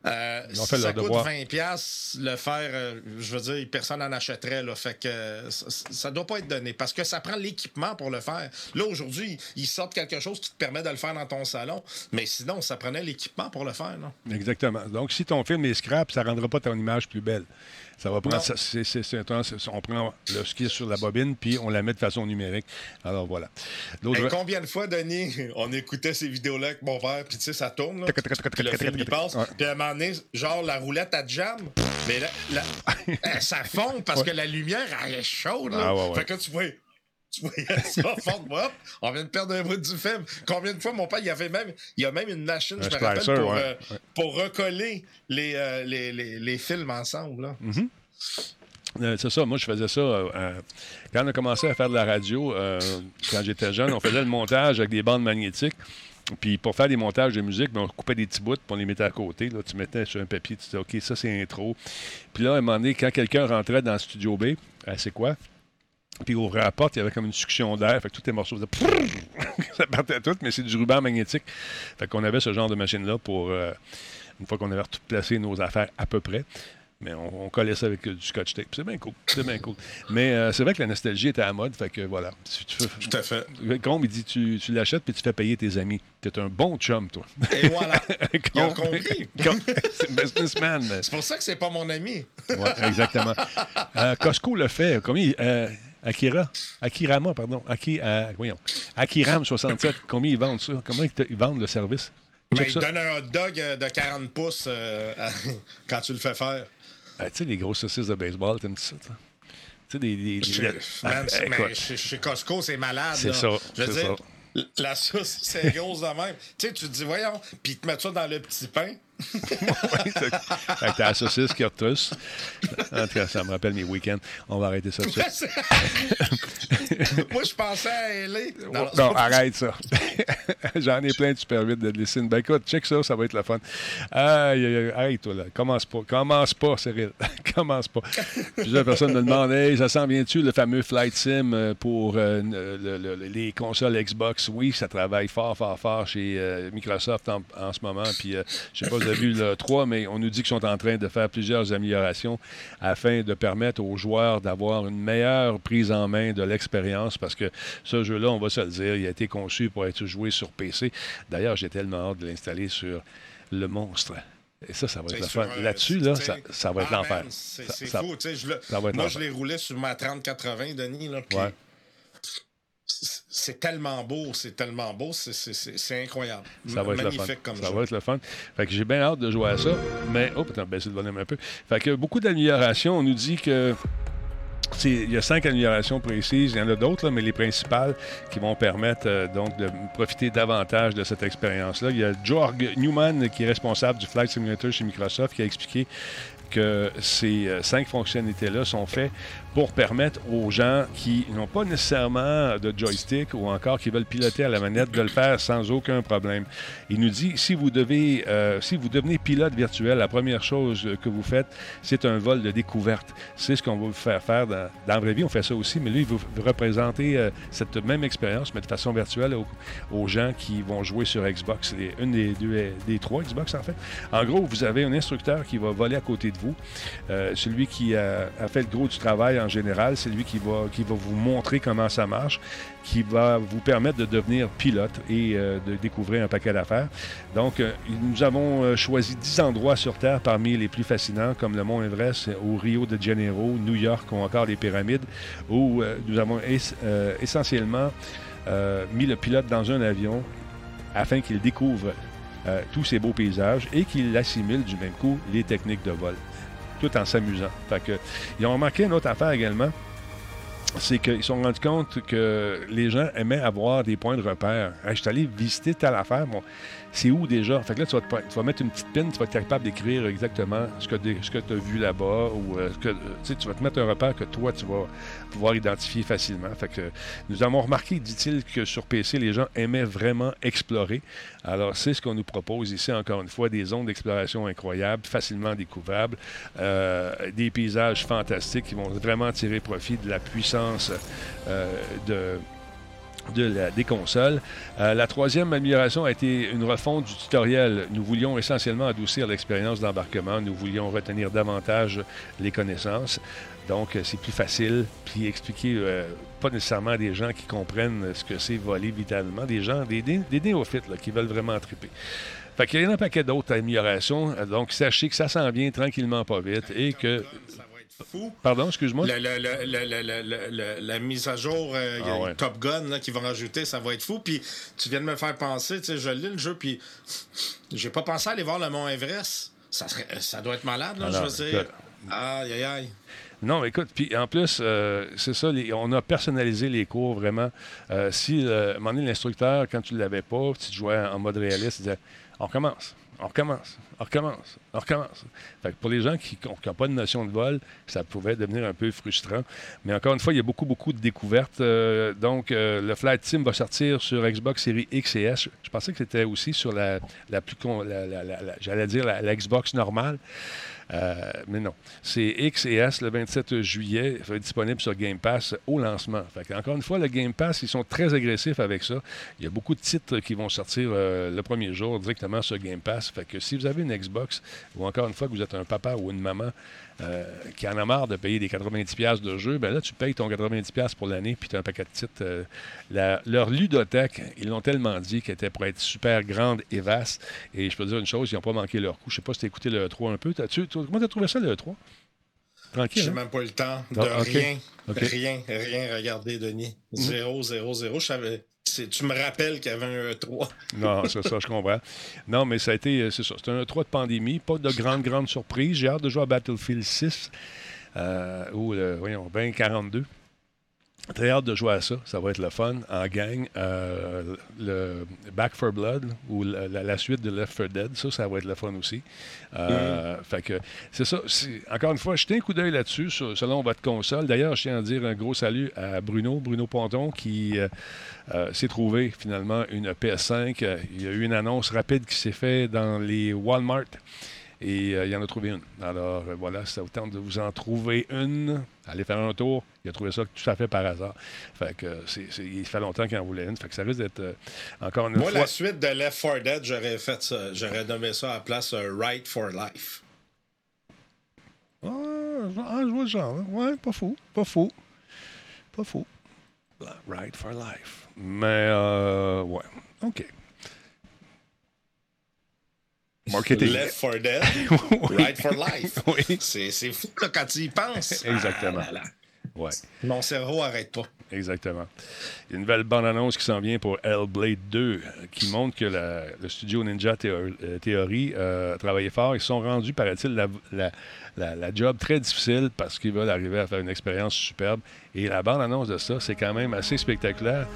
euh, ça coûte 20 pièces le faire, euh, je veux dire, personne n'en achèterait. Là, fait que ça, ne doit pas être donné parce que ça prend l'équipement pour le faire. Là, aujourd'hui, ils sortent quelque chose qui te permet de le faire dans ton salon, mais sinon, ça prenait l'équipement pour le faire. Exactement. Donc, si ton film est scrap, ça rendra pas ton image plus belle. Ça va prendre. on prend le, est sur la bobine, puis on la met de façon numérique. Alors voilà. combien de fois, Denis, on écoutait ces vidéos-là avec mon père, puis tu sais, ça tourne, là, puis le film, il passe, puis à un moment donné, genre, la roulette, à jam, mais là, ça fond parce que la lumière, elle est chaude. Là. Ah, fait que tu vois, tu voyais ça fond on vient de perdre un bout du film. Combien de fois mon père, il y avait même, il y a même une machine, je me rappelle, pour, euh, pour recoller les, euh, les, les, les, films ensemble. Mm-hmm. Euh, c'est ça, moi je faisais ça quand on a commencé à faire de la radio, quand j'étais jeune, on faisait le montage avec des bandes magnétiques. Puis pour faire des montages de musique, ben, on coupait des petits bouts, pour on les mettait à côté. Là, tu mettais sur un papier, tu disais, OK, ça c'est intro. Puis là, à un moment donné, quand quelqu'un rentrait dans le studio B, c'est quoi? Puis il ouvrait la porte, il y avait comme une succion d'air. Fait que tous les morceaux faisaient ça partait tout, mais c'est du ruban magnétique. Fait qu'on avait ce genre de machine-là pour euh, une fois qu'on avait tout placé nos affaires à peu près. Mais on, collait ça avec du scotch tape. C'est bien cool. C'est bien cool. Mais euh, c'est vrai que la nostalgie était à la mode. Fait que voilà. Si tu Tout à fait. Combe, il dit tu, tu l'achètes puis tu fais payer tes amis. T'es un bon chum, toi. Et voilà. Ils ont compris. c'est businessman. C'est pour ça que c'est pas mon ami. ouais, exactement. Euh, Costco le fait. Combien Akira, Akirama, pardon, Aki, euh, voyons, Akiram 67, combien ils vendent ça? Comment ils, vendent le service? Mais ils donnent un hot dog euh, de 40 pouces euh, quand tu le fais faire. tu sais, les grosses saucisses de baseball, t'aimes ça? Tu sais, des... des, des... Man, mais chez, Costco, c'est malade. C'est ça, Je veux dire, ça. la sauce, c'est grosse de même. tu sais, tu te dis, voyons, puis ils te mettent ça dans le petit pain. Avec ta saucisse qui retousse. En tout cas, ça me rappelle mes week-ends. On va arrêter ça. Moi, je pensais à aller. Non, arrête ça. J'en ai plein de super vite de dessiner. Ben écoute, check ça, ça va être la fun. Aïe, arrête-toi là. Commence pas. Commence pas, Cyril. Commence pas. Plusieurs personnes me demandent Hey, ça s'en vient-tu le fameux Flight Sim euh, pour euh, les consoles Xbox? Oui, ça travaille fort, fort, fort chez euh, Microsoft en, ce moment. Puis, je sais pas vu le 3, mais on nous dit qu'ils sont en train de faire plusieurs améliorations afin de permettre aux joueurs d'avoir une meilleure prise en main de l'expérience parce que ce jeu-là, on va se le dire, il a été conçu pour être joué sur PC. D'ailleurs, j'ai tellement hâte de l'installer sur le monstre. Et ça, ça va être fin. Là-dessus, là, ça, ça, va être ah, l'enfer. C'est fou. Je moi, je l'ai roulé sur ma 3080, Denis. Là, c'est tellement beau, c'est tellement beau, c'est incroyable. Ça va être le fun. Comme ça va être le fun. Fait que j'ai bien hâte de jouer à ça. Mais, oh, peut-être baisser le volume un peu. Fait que beaucoup d'améliorations. On nous dit que. Il y a cinq améliorations précises, il y en a d'autres, mais les principales qui vont permettre euh, donc de profiter davantage de cette expérience-là. Il y a George Newman qui est responsable du Flight Simulator chez Microsoft qui a expliqué que ces cinq fonctionnalités-là sont faites pour permettre aux gens qui n'ont pas nécessairement de joystick ou encore qui veulent piloter à la manette de le faire sans aucun problème. Il nous dit si vous devez, euh, si vous devenez pilote virtuel, la première chose que vous faites, c'est un vol de découverte. C'est ce qu'on va vous faire faire dans, dans, la vraie vie. On fait ça aussi, mais lui, il vous représenter euh, cette même expérience, mais de façon virtuelle aux, gens qui vont jouer sur Xbox. Une des deux, des trois Xbox en fait. En gros, vous avez un instructeur qui va voler à côté de vous, euh, celui qui a, a fait le gros du travail en général. C'est lui qui va, vous montrer comment ça marche, qui va vous permettre de devenir pilote et euh, de découvrir un paquet d'affaires. Donc, euh, nous avons euh, choisi 10 endroits sur Terre parmi les plus fascinants, comme le Mont Everest, au Rio de Janeiro, New York ou encore les pyramides, où nous avons essentiellement mis le pilote dans un avion afin qu'il découvre tous ces beaux paysages et qu'il assimile du même coup les techniques de vol tout en s'amusant. Fait que, ils ont remarqué une autre affaire également c'est qu'ils se sont rendus compte que les gens aimaient avoir des points de repère. je suis allé visiter telle affaire. Bon, c'est où déjà? Fait que là, tu vas, mettre une petite pin, tu vas être capable d'écrire exactement ce que, tu as vu là-bas ou euh, que, tu vas te mettre un repère que toi, tu vas pouvoir identifier facilement. Fait nous avons remarqué, dit-il, que sur PC, les gens aimaient vraiment explorer. Alors, c'est ce qu'on nous propose ici, encore une fois, des zones d'exploration incroyables, facilement découvrables, euh, des paysages fantastiques qui vont vraiment tirer profit de la puissance euh, de des consoles. Euh, la troisième amélioration a été une refonte du tutoriel. Nous voulions essentiellement adoucir l'expérience d'embarquement. Nous voulions retenir davantage les connaissances. Donc, euh, c'est plus facile, puis expliquer pas nécessairement à des gens qui comprennent ce que c'est voler vitalement, des gens, des, des, néophytes qui veulent vraiment triper. Fait qu'il y a un paquet d'autres améliorations. Donc, sachez que ça s'en vient tranquillement, pas vite, et que Pardon, excuse-moi. La, mise à jour euh, ah Top Gun qui va rajouter, ça va être fou. Puis tu viens de me faire penser, tu sais, je lis le jeu, puis j'ai pas pensé aller voir le Mont Everest. Ça, serait, ça doit être malade, là, je veux dire. Aïe, aïe, aïe. Non, écoute, puis en plus, euh, c'est ça, on a personnalisé les cours vraiment. Euh, si, à un moment donné, l'instructeur, quand tu ne l'avais pas, tu jouais en mode réaliste, il disait on recommence on recommence, on recommence, on recommence. pour les gens qui n'ont pas de notion de vol, ça pouvait devenir un peu frustrant. Mais encore une fois, il y a beaucoup, beaucoup de découvertes. Euh, donc, euh, le Flight Team va sortir sur Xbox Series X et S. Je pensais que c'était aussi sur la, la plus, j'allais dire la, Xbox normale. Euh, mais non. C'est X et S le 27 juillet. Être disponible sur Game Pass au lancement. encore une fois, le Game Pass, ils sont très agressifs avec ça. Il y a beaucoup de titres qui vont sortir euh, le premier jour directement sur Game Pass. Fait si vous avez une Xbox, ou encore une fois que vous êtes un papa ou une maman euh, qui en a marre de payer des 90$ de jeu, ben là, tu payes ton 90$ pour l'année, puis tu as un paquet de titres. Euh, leur ludothèque, ils l'ont tellement dit qu'elle était pour être super grande et vaste. Et je peux dire une chose, ils n'ont pas manqué leur coup. Je sais pas si tu as écouté le 3 un peu. -tu, comment tu as trouvé ça, le 3 Tranquille. J'ai hein? même pas eu le temps de ah, rien, rien, rien regarder, Denis. 0, 0, 0. Je savais, tu me rappelles qu'il y avait un E3. non, c'est ça, je comprends. Non, mais ça a été, euh, c'est ça, c'était un E3 de pandémie, pas de grande, grande surprise. J'ai hâte de jouer à Battlefield 6, euh, ou, voyons, 2042. Très hâte de jouer à ça. Ça va être le fun en gang. Euh, le Back for Blood ou la, suite de Left 4 Dead, ça, ça va être le fun aussi. Euh, mm. Fait que c'est ça. Encore une fois, jetez un coup d'œil là-dessus selon votre console. D'ailleurs, je tiens à dire un gros salut à Bruno, Bruno Ponton, qui euh, s'est trouvé finalement une PS5. Il y a eu une annonce rapide qui s'est faite dans les Walmart. Et euh, il y en a trouvé une. Alors euh, voilà, ça vous tente de vous en trouver une, allez faire un tour. Il a trouvé ça tout à fait par hasard. Fait que c'est, il fait longtemps qu'il en voulait une. Fait que ça risque d'être euh, encore une Moi, fois... la suite de Left 4 Dead, j'aurais fait ça. J'aurais nommé ça à la place Right for Life. Ah, je vois le genre. Hein. Ouais, pas fou. Pas fou. Pas fou. Right for Life. Mais, ouais. OK. Marketing. Left for dead, right for life. oui. C'est fou quand tu y penses. Exactement. Ah ouais. Mon cerveau n'arrête pas. Exactement. Il y a une nouvelle bande-annonce qui s'en vient pour Hellblade 2 qui montre que le studio Ninja euh, Theory euh, a travaillé fort. Ils sont rendus, paraît-il, la, la, la, job très difficile parce qu'ils veulent arriver à faire une expérience superbe. Et la bande-annonce de ça, c'est quand même assez spectaculaire.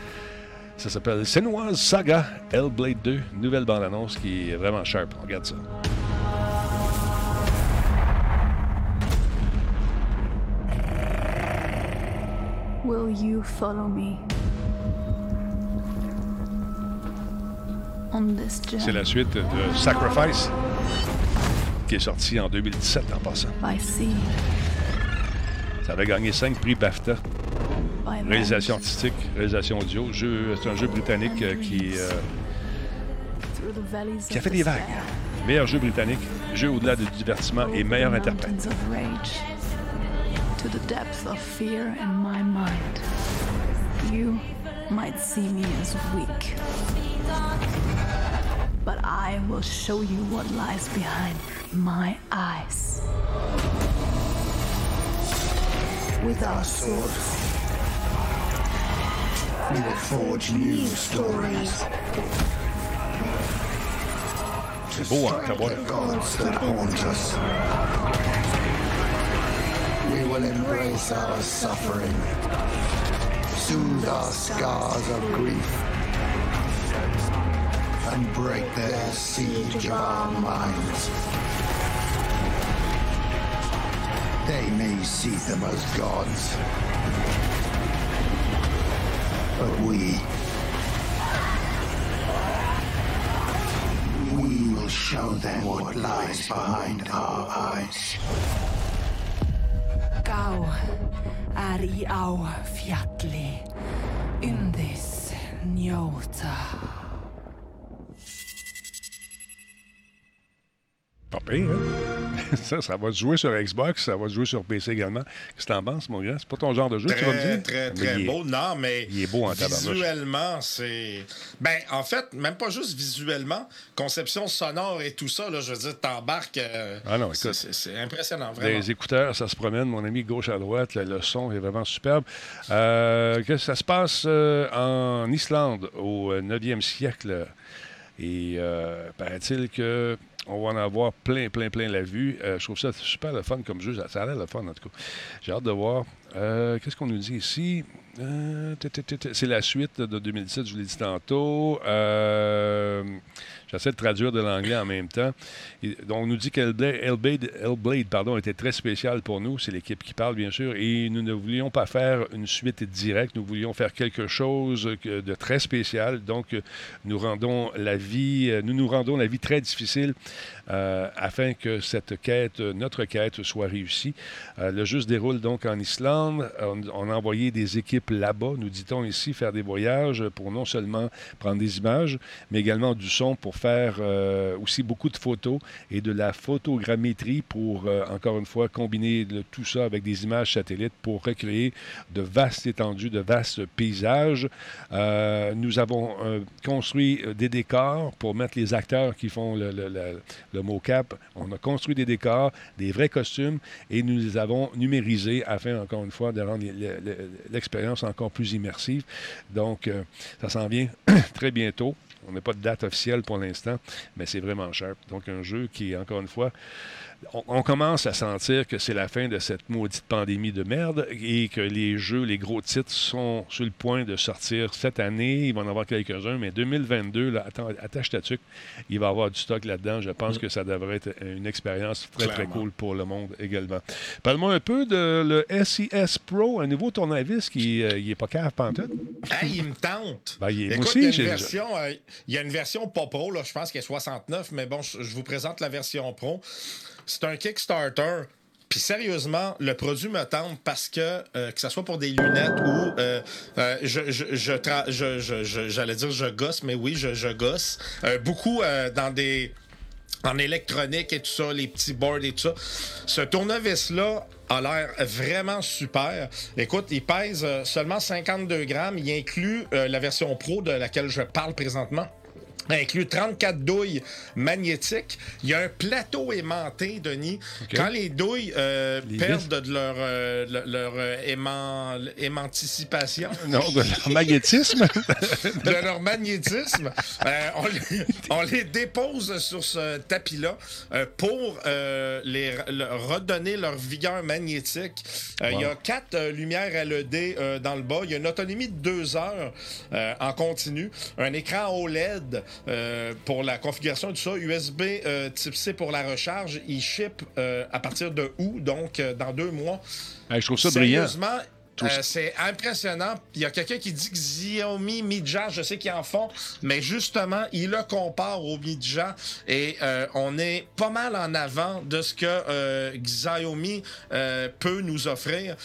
Ça s'appelle Senua's Saga Hellblade 2, nouvelle bande-annonce qui est vraiment sharp. On regarde ça. Will you follow me? C'est la suite de Sacrifice qui est sorti en 2017 en passant. Ça avait gagné 5 prix BAFTA. Réalisation artistique, réalisation audio. C'est un jeu britannique euh, qui, euh, qui a fait des vagues. Meilleur jeu britannique, jeu au-delà du divertissement et meilleur interprète. To the depth of fear in my mind. You might see me as weak. But I will show you what lies behind my eyes. With our swords, we will forge new stories. To strike the gods that haunt us. We will embrace our suffering, soothe our scars of grief and break their siege of our minds. They may see them as gods, but we... We will show them what lies behind our eyes. Gau er i á fjalli, undis njóta. Pas pire, hein? ça, ça va se jouer sur Xbox, ça va se jouer sur PC également. Qu'est-ce que t'en penses, mon gars? C'est pas ton genre de jeu, très, tu vas me dire? Très, très, beau. Non, mais. Il est beau en Visuellement, c'est. Ben, en fait, même pas juste visuellement, conception sonore et tout ça, là, je veux dire, t'embarques. Euh, ah non, écoute. C'est impressionnant, vraiment. Les écouteurs, ça se promène, mon ami, gauche à droite, le, son est vraiment superbe. Euh, que ça se passe euh, en Islande au 9e siècle. Et euh, paraît-il que on va en avoir plein, plein, plein la vue. Euh, je trouve ça super le fun comme jeu. Ça a l'air le fun, en tout cas. J'ai hâte de voir. Euh, qu'est-ce qu'on nous dit ici? C'est la suite de 2017, je l'ai dit tantôt. J'essaie de traduire de l'anglais en même temps. donc, on nous dit qu'Hellblade était très spécial pour nous. C'est l'équipe qui parle, bien sûr. Et nous ne voulions pas faire une suite directe. Nous voulions faire quelque chose de très spécial. Donc, nous rendons la vie, nous nous rendons la vie très difficile euh, afin que cette quête, notre quête, soit réussie. Euh, le jeu se déroule donc en Islande. On, a envoyé des équipes là-bas, nous dit-on ici, faire des voyages pour non seulement prendre des images, mais également du son pour faire euh, aussi beaucoup de photos et de la photogrammétrie pour, encore une fois, combiner tout ça avec des images satellites pour recréer de vastes étendues, de vastes paysages. nous avons construit des décors pour mettre les acteurs qui font le, mocap. On a construit des décors, des vrais costumes et nous les avons numérisés afin, encore une fois, de rendre l'expérience encore plus immersive. Donc, euh, ça s'en vient très bientôt. On n'a pas de date officielle pour l'instant, mais c'est vraiment cher. Donc, un jeu qui, encore une fois, on, commence à sentir que c'est la fin de cette maudite pandémie de merde et que les jeux, les gros titres sont sur le point de sortir cette année. Il va en avoir quelques-uns, mais 2022, là, attends, attache ta tuque, il va y avoir du stock là-dedans. Je pense mm. que ça devrait être une expérience très, très cool pour le monde également. Parle-moi un peu de le SES Pro, un nouveau tournevis qui n'est euh, pas cave pantoute. Hey, il me tente. Ben, il, Écoute, aussi, il, y a une version, euh, il y a une version pas pro, là, je pense qu'il est 69, mais bon, je vous présente la version pro. C'est un Kickstarter. Puis sérieusement, le produit me tente parce que, euh, que ce soit pour des lunettes ou euh, euh, je, je, je, j'allais dire je gosse, mais oui, je, je gosse. beaucoup dans des. En électronique et tout ça, les petits boards et tout ça. Ce tournevis-là a l'air vraiment super. Écoute, il pèse seulement 52 grammes. Il inclut la version pro de laquelle je parle présentement inclut 34 douilles magnétiques. Il y a un plateau aimanté, Denis. Quand les douilles euh, perdent de leur, euh, leur euh, aimant, aimanticipation. Non, de leur magnétisme? de leur magnétisme. on, les, dépose sur ce tapis-là pour les, redonner leur vigueur magnétique. Il y a quatre lumières LED dans le bas. Il y a une autonomie de deux heures en continu. Un écran OLED euh, pour la configuration de ça, USB euh, type C pour la recharge, il ship euh, à partir de août, donc dans deux mois. je trouve ça brillant. c'est impressionnant. Il y a quelqu'un qui dit que Xiaomi Midja, je sais qu'ils en font, mais justement, il le compare au Midja et on est pas mal en avant de ce que Xiaomi peut nous offrir.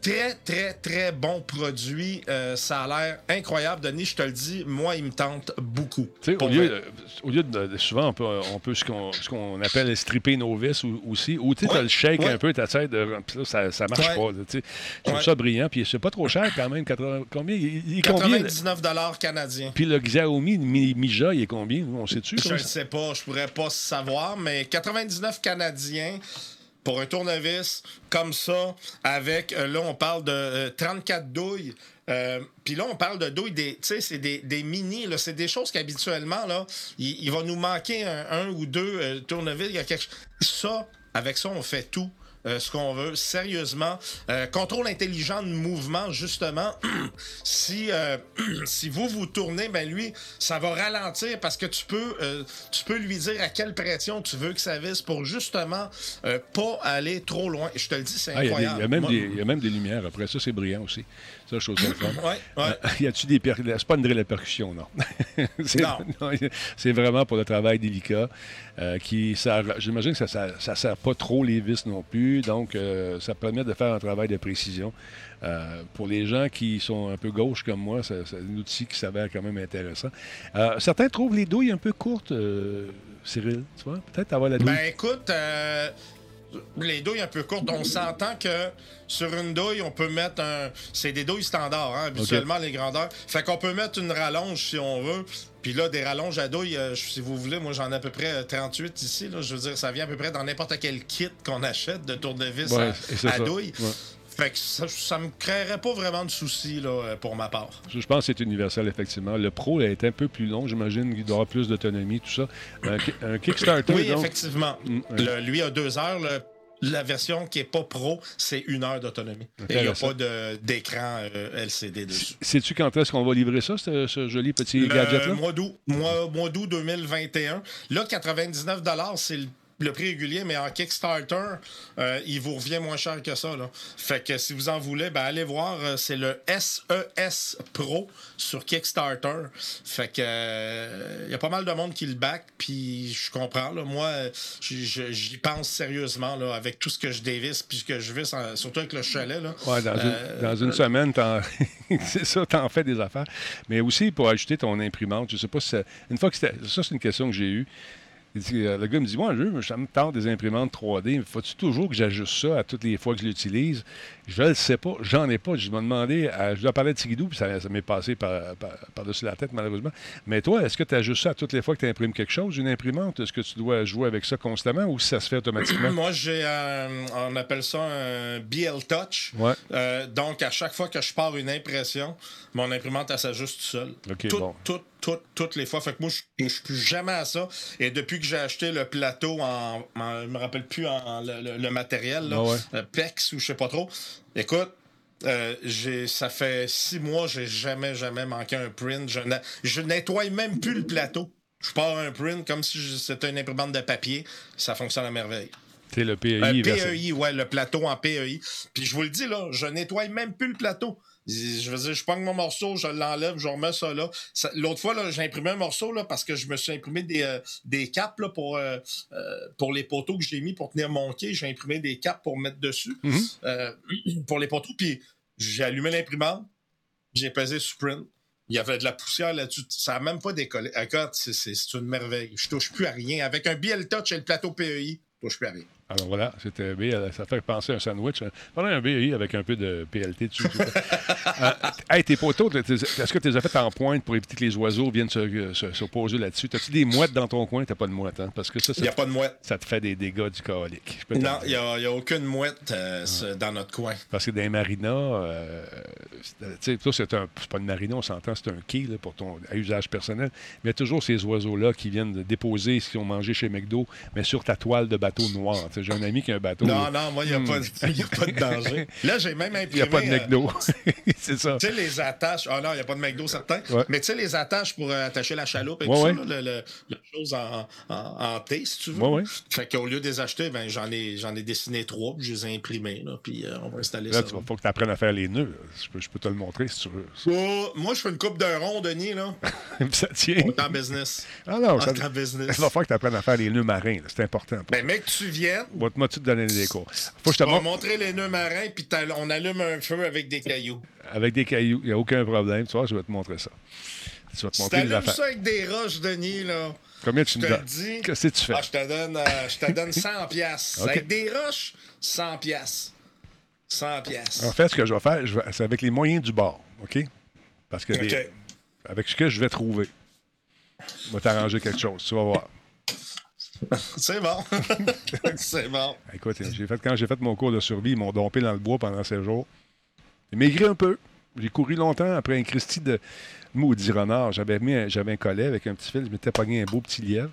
Très, très, très bon produit. Euh, ça a l'air incroyable. Denis, je te le dis, moi, il me tente beaucoup. Au lieu, au lieu, de. Souvent, on peut, on peut ce qu'on appelle stripper nos vis aussi. Ou tu as le shake un peu, tu de. ça, ça marche pas. Je trouve ça brillant. Puis c'est pas trop cher quand même. combien? Il, 99 canadiens. Puis le Xiaomi Mija, il est combien? On sait-tu Je ne sais pas. Je pourrais pas savoir. Mais 99 canadiens pour un tournevis comme ça, avec, euh, là, on parle de 34 euh, douilles. Euh, puis là, on parle de douilles, des, c'est des, des mini, c'est des choses qu'habituellement, là, il, va nous manquer un, ou deux tournevis. Il y a quelque... Ça, avec ça, on fait tout. Euh, ce qu'on veut, sérieusement. Euh, contrôle intelligent de mouvement, justement. si, euh, si vous vous tournez, ben lui, ça va ralentir parce que tu peux, tu peux lui dire à quelle pression tu veux que ça vise pour justement pas aller trop loin. Je te le dis, c'est incroyable. Il y, a même des lumières après ça, c'est brillant aussi. Ça, chose ouais, ouais. y a-tu des C'est pas une percussion, non? non. c'est vraiment pour le travail délicat. qui J'imagine que ça ne sert pas trop les vis non plus. Donc, euh, ça permet de faire un travail de précision. Euh, pour les gens qui sont un peu gauches comme moi, c'est un outil qui s'avère quand même intéressant. Euh, certains trouvent les douilles un peu courtes, Cyril, tu vois? Peut-être avoir la douille. Ben écoute, les douilles un peu courtes, on s'entend que sur une douille, on peut mettre un. C'est des douilles standards, hein, habituellement, les grandeurs. Fait qu'on peut mettre une rallonge si on veut. Puis là, des rallonges à douille, euh, si vous voulez, moi j'en ai à peu près 38 euh, ici. Là, je veux dire, ça vient à peu près dans n'importe quel kit qu'on achète de tournevis à, douille. Fait que ça, ne me créerait pas vraiment de soucis là, euh, pour ma part. Je, pense que c'est universel, effectivement. Le Pro est un peu plus long, j'imagine qu'il doit avoir plus d'autonomie, tout ça. Un, Kickstarter. oui, effectivement. Mm, lui a deux heures. Le la version qui n'est pas pro, c'est une heure d'autonomie. Et il n'y a pas d'écran euh, LCD dessus. Sais-tu quand est-ce qu'on va livrer ça, ce, joli petit gadget-là? Mois d'août, mois, d'août 2021. Là, 99 c'est le le prix régulier, mais en Kickstarter, euh, il vous revient moins cher que ça. Là. Fait que si vous en voulez, ben allez voir, euh, c'est le SES Pro sur Kickstarter. Fait que il euh, y a pas mal de monde qui le back, puis je comprends. Là, moi, j'y pense sérieusement là, avec tout ce que je dévisse, puis ce que je vis, surtout avec le chalet. Là. Ouais, dans, une, dans une semaine, c'est ça, t'en fais des affaires. Mais aussi pour ajouter ton imprimante, je sais pas si ça, une fois que ça, c'est une question que j'ai eue. Euh, le gars me dit Moi, je ça me tente des imprimantes 3D, mais faut-tu toujours que j'ajuste ça à toutes les fois que je l'utilise? Je ne le sais pas, j'en ai pas. Je me demandé, je dois parler de Tigidou, puis ça, m'est passé par-dessus la tête, malheureusement. Mais toi, est-ce que tu ajustes ça à toutes les fois que tu imprimes quelque chose, une imprimante? Est-ce que tu dois jouer avec ça constamment ou ça se fait automatiquement? Moi, j'ai on appelle ça un BL Touch. Euh, donc, à chaque fois que je pars une impression, mon imprimante, elle s'ajuste seule. tout, toutes les fois. Fait que moi, je ne suis plus jamais à ça. Et depuis que j'ai acheté le plateau en. je me rappelle plus en, le, matériel, là, ah PEX ou je sais pas trop. Écoute, euh, ça fait six mois, j'ai jamais, jamais manqué un print. Je, je nettoie même plus le plateau. Je pars un print comme si c'était une imprimante de papier. Ça fonctionne à merveille. C'est le PEI. Euh, PEI, ouais, le plateau en PEI. Puis je vous le dis, là, je nettoie même plus le plateau. Je veux dire, je prends mon morceau, je l'enlève, je remets ça là. L'autre fois, j'ai imprimé un morceau là, parce que je me suis imprimé des, euh, des caps là, pour, euh, euh, pour les poteaux que j'ai mis pour tenir mon quai. J'ai imprimé des caps pour mettre dessus mm-hmm. pour les poteaux. Puis j'ai allumé l'imprimante, j'ai pesé sprint. Il y avait de la poussière là-dessus. Ça n'a même pas décollé. Regarde, c'est une merveille. Je touche plus à rien. Avec un BL Touch et le plateau PEI, je touche plus à rien. Alors voilà, c'était ça fait penser à un sandwich. Voilà un BI avec un peu de PLT dessus. euh, hey, tes poteaux, est-ce que tu les as fait en pointe pour éviter que les oiseaux viennent se, se, poser là-dessus? As-tu des mouettes dans ton coin? T'as pas de mouettes, hein? Parce que ça, il n'y a pas de mouettes. Ça te fait des dégâts du colique. Non, il n'y a, aucune mouette euh, dans notre coin. Parce que dans les marinas, euh, tu sais, toi, c'est pas une marina, on s'entend, c'est un quai pour ton à usage personnel. Mais il y a toujours ces oiseaux-là qui viennent déposer ce qu'ils ont mangé chez McDo, mais sur ta toile de bateau noir J'ai un ami qui a un bateau. Non, non, moi, il n'y a, pas de danger. Là, j'ai même imprimé... Il n'y a pas de McDo. c'est ça. Tu sais, les attaches... Ah non, il n'y a pas de McDo, certain. Mais tu sais, les attaches pour attacher la chaloupe et tout ça, le, la chose en, en, T, si tu veux. Ouais, Fait qu'au lieu de les acheter, ben, j'en ai, j'en ai dessiné trois, puis je les ai imprimés, là, puis on va installer ça. Là, il faut que tu apprennes à faire les nœuds. Je peux, je peux te le montrer si tu veux. Oh, moi, je fais une coupe de rond, Denis, là. ça tient. On est en business. Ah non, ça, en business. Il va falloir que tu apprennes à faire les nœuds marins. C'est important. Ben, mec, tu tu te donner des cours? Faut que je te montre. montrer les nœuds marins, puis on allume un feu avec des cailloux. Avec des cailloux, il n'y a aucun problème. Tu vois, je vais te montrer ça. Tu vas te montrer les affaires. ça avec des roches, Denis, là. Combien tu me donnes? Qu'est-ce que tu fais? Ah, je te donne, euh, je te donne 100 pièces. Avec des roches, 100 pièces. 100 pièces. En fait, ce que je vais faire, c'est avec les moyens du bord, OK? Parce que avec ce que je vais trouver, je vais t'arranger quelque chose. Tu vas voir. C'est bon. c'est bon. Écoute, fait, quand j'ai fait mon cours de survie, ils m'ont dompé dans le bois pendant 16 jours. J'ai maigri un peu. J'ai couru longtemps après un Christie de maudit renard. J'avais, mis, j'avais un collet avec un petit fil. Je m'étais pogné un beau petit lièvre.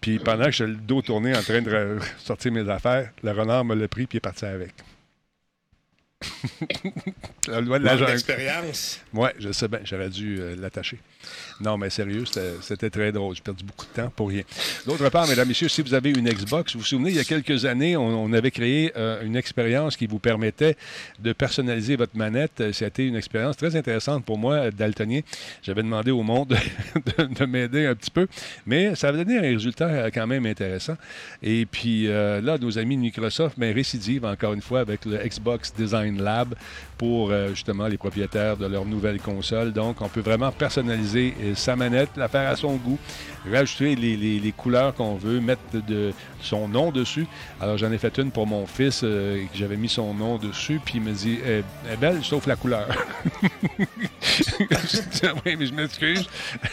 Puis pendant que j'étais le dos tourné en train de sortir mes affaires, le renard me l'a pris puis il est parti avec. la loi de la l'expérience. Oui, je sais bien, j'aurais dû euh, l'attacher. Non, mais sérieux, c'était très drôle. J'ai perdu beaucoup de temps pour rien. D'autre part, mesdames, messieurs, si vous avez une Xbox, vous vous souvenez, il y a quelques années, on, avait créé euh, une expérience qui vous permettait de personnaliser votre manette. C'était une expérience très intéressante pour moi, daltonien. J'avais demandé au monde de, m'aider un petit peu, mais ça avait donné un résultat quand même intéressant. Et puis euh, là, nos amis de Microsoft, mais récidive encore une fois avec le Xbox Design Lab pour euh, justement les propriétaires de leur nouvelle console. Donc, on peut vraiment personnaliser euh, sa manette, la faire à son goût, rajouter les, couleurs qu'on veut, mettre de, son nom dessus. Alors, j'en ai fait une pour mon fils, euh, que j'avais mis son nom dessus, puis il me dit Elle est belle, sauf la couleur. oui, mais je m'excuse.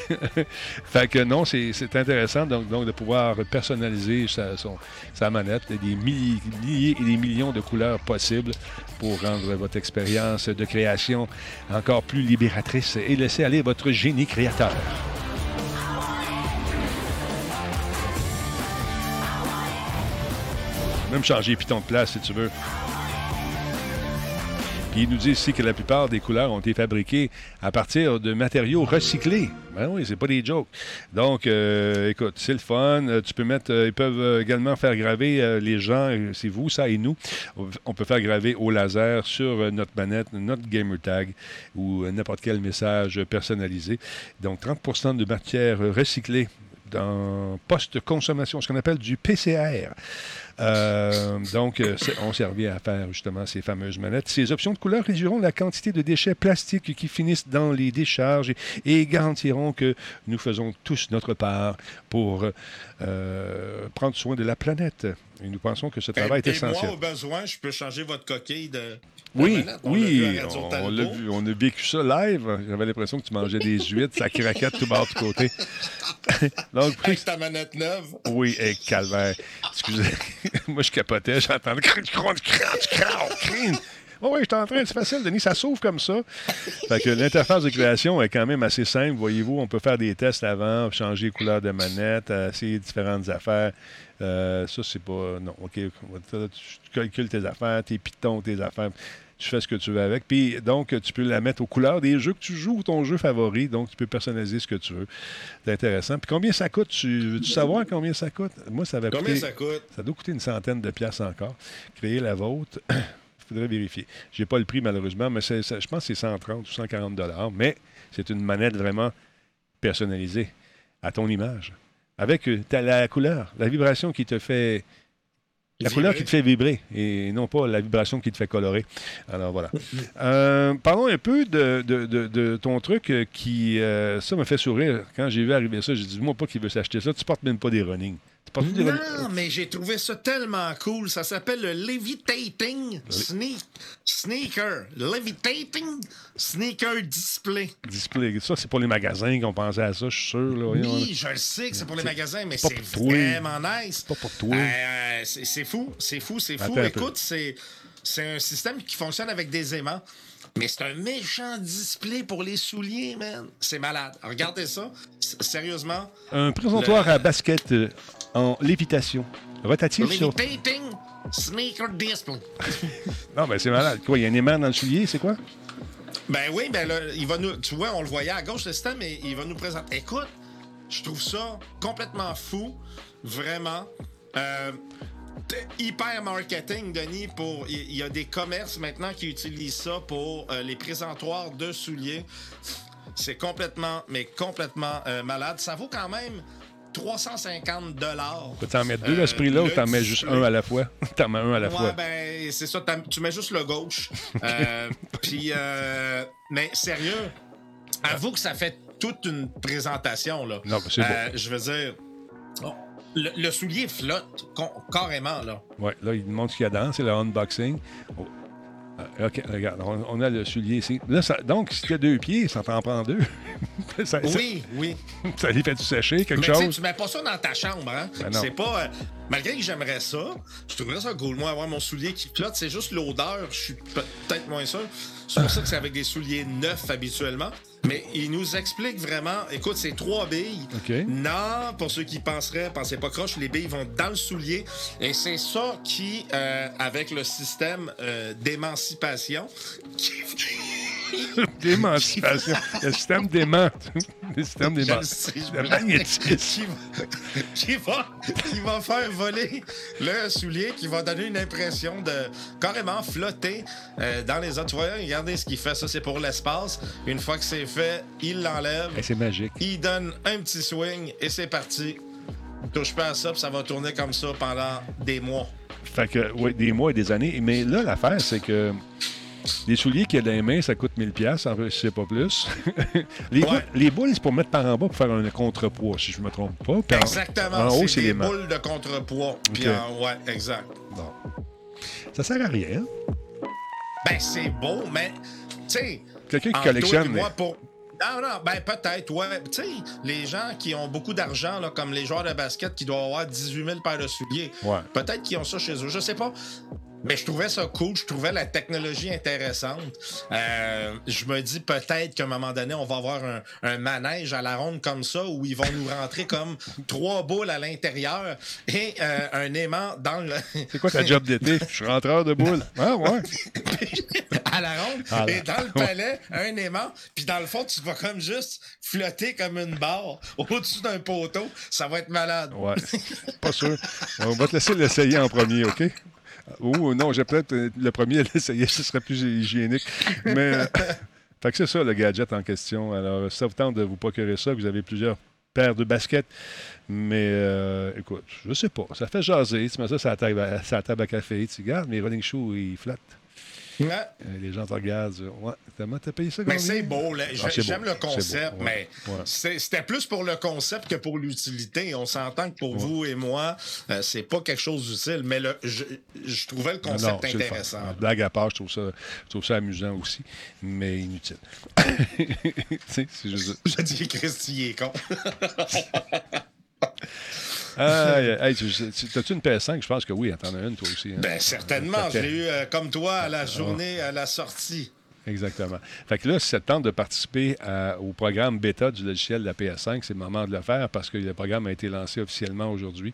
fait que non, c'est intéressant donc, donc, de pouvoir personnaliser sa, manette. Des milliers et des millions de couleurs possibles pour rendre votre expérience de création encore plus libératrice et laisser aller votre génie Même changer Python de place si tu veux. Puis il nous dit ici que la plupart des couleurs ont été fabriquées à partir de matériaux recyclés. Ben oui, c'est pas des jokes. Donc, euh, écoute, c'est le fun. Euh, tu peux mettre, euh, ils peuvent également faire graver les gens, c'est vous, ça et nous. On peut faire graver au laser sur notre manette, notre gamer tag ou n'importe quel message personnalisé. Donc, 30% de matière recyclée dans post-consommation, ce qu'on appelle du PCR. Euh, donc, euh, on servait à faire justement ces fameuses manettes. Ces options de couleur réduiront la quantité de déchets plastiques qui finissent dans les décharges et, garantiront que nous faisons tous notre part pour euh, prendre soin de la planète. Et nous pensons que ce travail est essentiel. Moi, au besoin, je peux changer votre coquille de. Oui, oui, on, l'a vu, on a vécu ça live. J'avais l'impression que tu mangeais des huîtres, ça craquait tout bas de côté. Donc, Avec ta manette neuve. Oui, et calvaire. Excusez, moi je capotais, j'entendais Oh oui, je suis en train, c'est facile, Denis, ça s'ouvre comme ça. Fait que l'interface de création est quand même assez simple. Voyez-vous, on peut faire des tests avant, changer les couleurs de manette, essayer différentes affaires. Euh, ça, c'est pas. Non, OK. Tu calcules tes affaires, tes pitons, tes affaires tu fais ce que tu veux avec. Puis donc, tu peux la mettre aux couleurs des jeux que tu joues ou ton jeu favori. Donc, tu peux personnaliser ce que tu veux. C'est intéressant. Puis combien ça coûte? Tu veux-tu savoir combien ça coûte? Moi, ça va Combien ça coûte? Ça doit coûter une centaine de pièces encore. Créer la vôtre. Il faudrait vérifier. Je n'ai pas le prix, malheureusement, mais je pense que c'est 130 ou 140 Mais c'est une manette vraiment personnalisée à ton image. Avec euh, la couleur, la vibration qui te fait la couleur qui te fait vibrer et non pas la vibration qui te fait colorer. Alors voilà. Euh, parlons un peu de, ton truc qui, euh, ça me fait sourire. Quand j'ai vu arriver ça, j'ai dit, moi pas qu'il veut s'acheter ça, tu portes même pas des running. Non, mais j'ai trouvé ça tellement cool. Ça s'appelle le Levitating Sneaker. Levitating Sneaker Display. Display. Ça, c'est pour les magasins qu'on pensait à ça, je suis sûr. oui, je sais que c'est pour les magasins, mais c'est vraiment nice. Pas pour toi. Euh, c'est fou, c'est fou, c'est fou. Écoute, c'est un système qui fonctionne avec des aimants. Mais c'est un méchant display pour les souliers, man. C'est malade. Regardez ça. sérieusement. Un présentoir à basket euh, en lévitation. Rotatif sur... Sneaker display. non, ben c'est malade. Quoi, il y a un aimant dans le soulier, c'est quoi? Ben oui, ben là, il va nous. Tu vois, on le voyait à gauche le système, mais il va nous présenter. Écoute, je trouve ça complètement fou, vraiment. Euh, hyper marketing, Denis, pour. Il y a des commerces maintenant qui utilisent ça pour euh, les présentoirs de souliers. C'est complètement, mais complètement euh, malade. Ça vaut quand même 350 dollars. Tu en mettre deux à ce prix-là ou t'en mets juste un à la fois? t'en mets un à la ouais, fois. ben, c'est ça. Tu mets juste le gauche. euh, Puis, euh, mais sérieux, avoue que ça fait toute une présentation, là. Non, c'est euh, Je veux dire, le, soulier flotte carrément, là. Ouais, là, il montre ce qu'il y a dedans. C'est le unboxing. Oh. Euh, OK, regarde, on, a le soulier ici. Là, donc, si tu as deux pieds, ça t'en prend deux. oui, oui. Ça les fait-tu sécher, quelque Mais chose? Tu mets pas ça dans ta chambre, hein? Ben c'est pas. Euh, malgré que j'aimerais ça, je trouverais ça cool, moi, avoir mon soulier qui flotte. C'est juste l'odeur, je suis peut-être moins sûr. C'est pour ça que c'est avec des souliers neufs habituellement. Mais il nous explique vraiment, écoute, c'est trois billes. Non, pour ceux qui penseraient, pensez pas croche, les billes vont dans le soulier. Et c'est ça qui, euh, avec le système euh, d'émancipation, D'émancipation. le système d'aimant. Le système d'aimant. Le magnétisme. Qui va, qui va faire voler le soulier, qui va donner une impression de carrément flotter euh, dans les autres. Tu vois, regardez ce qu'il fait. Ça, c'est pour l'espace. Une fois que c'est fait, il l'enlève. C'est magique. Il donne un petit swing et c'est parti. Touche pas à ça, puis ça va tourner comme ça pendant des mois. Fait que, oui, des mois et des années. Mais là, l'affaire, c'est que les souliers qu'il y a dans les mains, ça coûte 1000$, en fait, si c'est pas plus. les, boules, c'est pour mettre par en bas pour faire un contrepoids, si je me trompe pas. Exactement. En, haut, c'est les boules de contrepoids. Puis ouais, exact. Bon. Ça sert à rien. Ben, c'est beau, mais, tu sais. Quelqu'un qui collectionne. Moi, pour... Non, non, ben peut-être, ouais. Tu sais, les gens qui ont beaucoup d'argent, comme les joueurs de basket qui doivent avoir 18 000 paires de souliers, ouais. peut-être qu'ils ont ça chez eux. Je sais pas. Mais je trouvais ça cool, je trouvais la technologie intéressante. Euh, je me dis peut-être qu'à un moment donné, on va avoir un, manège à la ronde comme ça où ils vont nous rentrer comme trois boules à l'intérieur et euh, un aimant dans le. C'est quoi ta job d'été? Je suis rentreur de boules. Ah ouais. à la ronde. Ah, et dans le palais, un aimant. Puis dans le fond, tu vas comme juste flotter comme une barre au-dessus d'un poteau. Ça va être malade. Ouais. Pas sûr. On va te laisser l'essayer en premier, OK? Oh non, j'ai peut-être euh, le premier à l'essayer, ce serait plus hygiénique. Mais euh, fait que c'est ça le gadget en question. Alors, ça vous tente de vous procurer ça, vous avez plusieurs paires de baskets. Mais euh, écoute, je sais pas. Ça fait jaser. Tu mets ça, ça table à, ça table à café. Tu regardes, mes running shoes, ils flattent. Euh, les gens te regardent. Ouais, t'as payé ça Mais c'est beau. Ah, j'aime le concept, mais c'était plus pour le concept que pour l'utilité. On s'entend que pour vous et moi, euh, c'est pas quelque chose d'utile, mais le, je, trouvais le concept intéressant. Blague à part, je trouve, ça, je trouve ça amusant aussi, mais inutile. c'est juste... Je dis Christy est con. Ah, hey, T'as-tu une PS5? Je pense que oui. T'en as une, toi aussi. Hein? Ben, certainement. Je l'ai eu euh, comme toi à la journée, à la sortie. Exactement. Fait que là, si ça tente de participer au programme bêta du logiciel de la PS5, c'est le moment de le faire parce que le programme a été lancé officiellement aujourd'hui.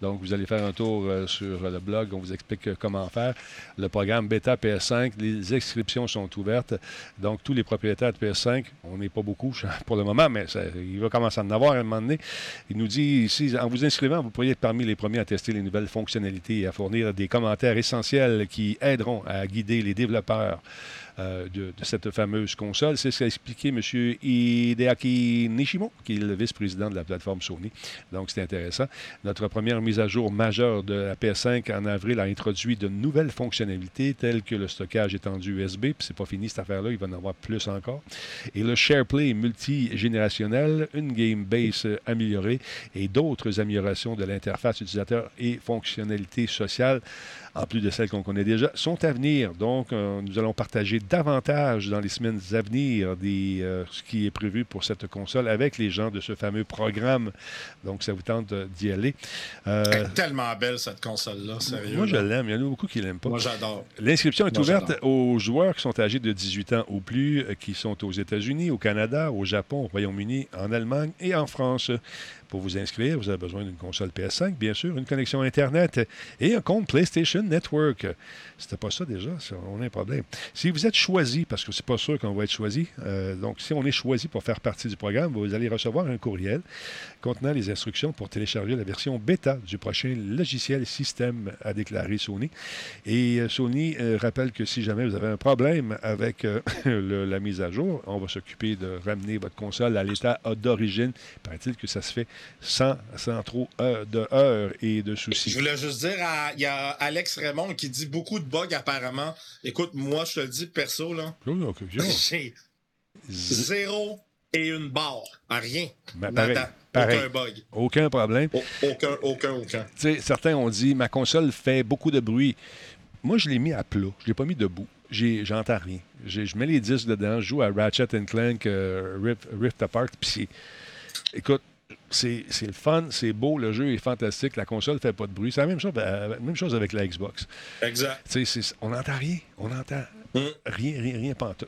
Donc, vous allez faire un tour euh, sur le blog. On vous explique euh, comment faire. Le programme bêta PS5, les inscriptions sont ouvertes. Donc, tous les propriétaires de PS5, on n'est pas beaucoup pour le moment, mais il va commencer à en avoir à un moment donné. Il nous dit ici, en vous inscrivant, vous pourriez être parmi les premiers à tester les nouvelles fonctionnalités et à fournir des commentaires essentiels qui aideront à guider les développeurs euh, de, cette fameuse console. C'est ce qu'a expliqué M. Hideaki Nishimo, qui est le vice-président de la plateforme Sony. Donc, c'est intéressant. Notre première mise à jour majeure de la PS5 en avril a introduit de nouvelles fonctionnalités telles que le stockage étendu USB. Puis, c'est pas fini cette affaire-là, il va en avoir plus encore. Et le SharePlay multigénérationnel, une game base améliorée et d'autres améliorations de l'interface utilisateur et fonctionnalités sociales en plus de celles qu'on connaît déjà, sont à venir. Donc, euh, nous allons partager davantage dans les semaines à venir des, euh, ce qui est prévu pour cette console avec les gens de ce fameux programme. Donc, ça vous tente d'y aller. Euh, Elle est tellement belle, cette console-là, sérieux. Moi, je l'aime. Il y en a beaucoup qui ne l'aiment pas. Moi, j'adore. L'inscription est ouverte aux joueurs qui sont âgés de 18 ans ou plus, qui sont aux États-Unis, au Canada, au Japon, au Royaume-Uni, en Allemagne et en France. Pour vous inscrire, vous avez besoin d'une console PS5, bien sûr, une connexion Internet et un compte PlayStation Network. C'était pas ça déjà, on a un problème. Si vous êtes choisi, parce que c'est pas sûr qu'on va être choisi, euh, donc si on est choisi pour faire partie du programme, vous allez recevoir un courriel contenant les instructions pour télécharger la version bêta du prochain logiciel système, a déclaré Sony. Et euh, Sony euh, rappelle que si jamais vous avez un problème avec la mise à jour, on va s'occuper de ramener votre console à l'état d'origine. Paraît-il que ça se fait sans, sans trop euh, de heures et de soucis. Je voulais juste dire, il y a Alex Raymond qui dit beaucoup de bugs apparemment. Écoute, moi, je te le dis perso, là. J'ai zéro et une barre. Rien. Ben, aucun bug. Aucun problème. aucun, aucun, aucun. certains ont dit, ma console fait beaucoup de bruit. Moi, je l'ai mis à plat. Je ne l'ai pas mis debout j'entends rien. Je mets les disques dedans, je joue à Ratchet Clank, euh, Rift, Apart, puis écoute, c'est le fun, c'est beau, le jeu est fantastique, la console ne fait pas de bruit. C'est la même chose, euh, même chose avec la Xbox. Exact. on n'entend rien, on n'entend mm. rien, rien, rien, pas tout.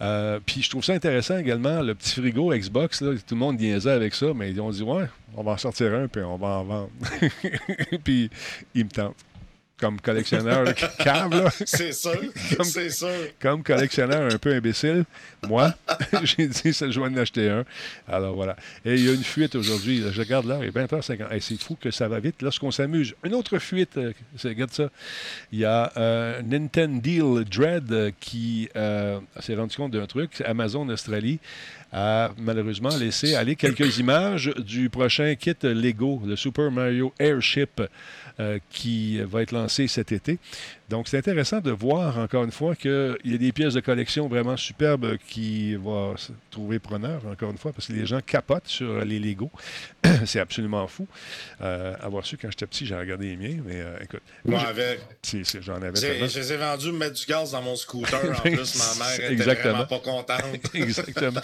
Euh, puis je trouve ça intéressant également, le petit frigo Xbox, là, tout le monde niaisait avec ça, mais ils ont dit, ouais, on va en sortir un, puis on va en vendre. puis ils me tentent comme collectionneur câble. C'est sûr, c'est sûr. Comme collectionneur un peu imbécile, moi, j'ai dit, ça, je vais en acheter un. Alors voilà. Et il y a une fuite aujourd'hui. Je regarde l'heure, il est 20h50. c'est fou que ça va vite lorsqu'on s'amuse. Une autre fuite, euh, regarde ça. Il y a euh, Nintendo Deal Dread euh, qui s'est rendu compte d'un truc. Amazon Australie a malheureusement laissé aller quelques images du prochain kit Lego, le Super Mario Airship. Euh, qui va être lancé cet été. Donc, c'est intéressant de voir, encore une fois, qu'il y a des pièces de collection vraiment superbes qui vont se trouver preneur, encore une fois, parce que les gens capotent sur les Lego. c'est absolument fou. Euh, avoir su, quand j'étais petit, j'ai regardé les miens, mais euh, écoute. Moi. J'en avais Je les ai vendus mettre du gaz dans mon scooter. En plus, ma mère était vraiment pas contente. Exactement.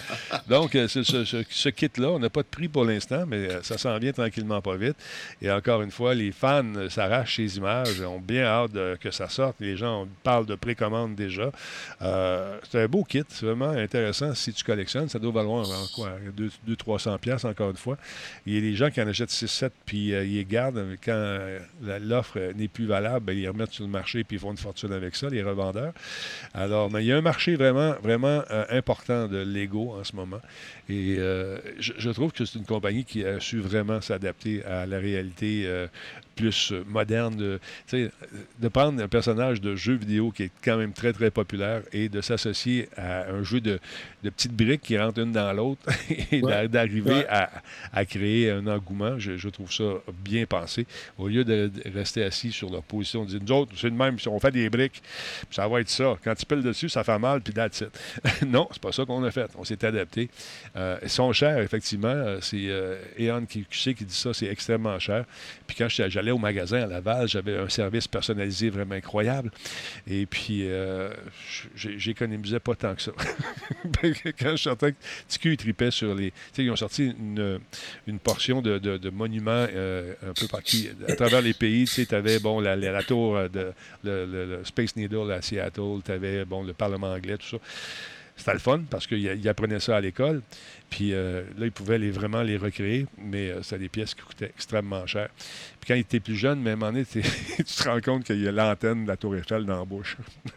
Donc, euh, ce, ce, kit-là, on n'a pas de prix pour l'instant, mais ça s'en vient tranquillement pas vite. Et encore une fois, les fans s'arrachent ces images, ont bien hâte que ça sorte. Les gens parlent de précommande déjà. Euh, c'est un beau kit, vraiment intéressant. Si tu collectionnes, ça doit valoir quoi, 200-300 pièces encore une fois. Il y a des gens qui en achètent 6-7 puis euh, ils les gardent. Quand euh, l'offre n'est plus valable, ben, ils remettent sur le marché puis ils font une fortune avec ça, les revendeurs. Alors, mais il y a un marché vraiment, vraiment important de Lego en ce moment. Et je, je, trouve que c'est une compagnie qui a su vraiment s'adapter à la réalité plus euh, moderne, de, de prendre un personnage de jeu vidéo qui est quand même très, très populaire et de s'associer à un jeu de, de, petites briques qui rentrent une dans l'autre et d'arriver à, à, créer un engouement. Je, trouve ça bien pensé. Au lieu de rester assis sur leur position, dire nous autres, c'est le même, si on fait des briques, ça va être ça. Quand tu piles dessus, ça fait mal, puis that's it. non, c'est pas ça qu'on a fait. On s'est adapté. Euh, ils sont chers, effectivement. Euh, c'est euh, Eon qui, qui dit ça, c'est extrêmement cher. Puis quand j'allais au magasin à Laval, j'avais un service personnalisé vraiment incroyable. Et puis, euh, j'économisais pas tant que ça. Quand je sortais, TQ tripait sur les. Tu sais, ils ont sorti une, portion de, monuments euh, un peu partout à travers les pays. Tu sais, tu avais bon, la, la, tour de le, Space Needle à Seattle, tu avais bon, le Parlement anglais, tout ça. C'était le fun parce qu'ils apprenaient ça à l'école. Puis euh, là, ils pouvaient les, vraiment les recréer, mais euh, c'était des pièces qui coûtaient extrêmement cher. Puis quand il était plus jeune, même en tu te rends compte qu'il y a l'antenne de la Tour Eiffel dans la bouche.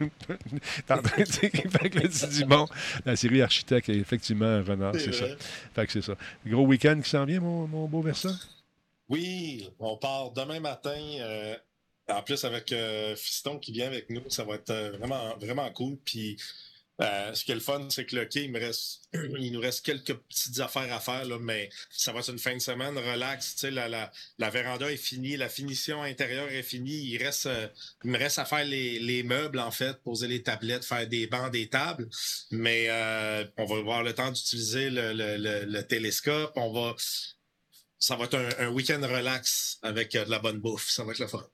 En train de fait que là, tu dis, bon, la série Architecte est effectivement un renard, c'est ça. Fait que c'est ça. Gros week-end qui s'en vient, mon, mon beau Versa? Oui, on part demain matin. Euh, en plus, avec Fiston qui vient avec nous, ça va être vraiment, vraiment cool. Puis euh, ce qui est le fun, c'est que le quai, il, nous reste quelques petites affaires à faire, mais ça va être une fin de semaine relax. La, la, véranda est finie, la finition intérieure est finie. Il, reste, euh, il me reste à faire les, les, meubles, en fait, poser les tablettes, faire des bancs, des tables. Mais euh, on va avoir le temps d'utiliser le, le, le, télescope. On va. Ça va être un week-end relax avec de la bonne bouffe. Ça va être le fun.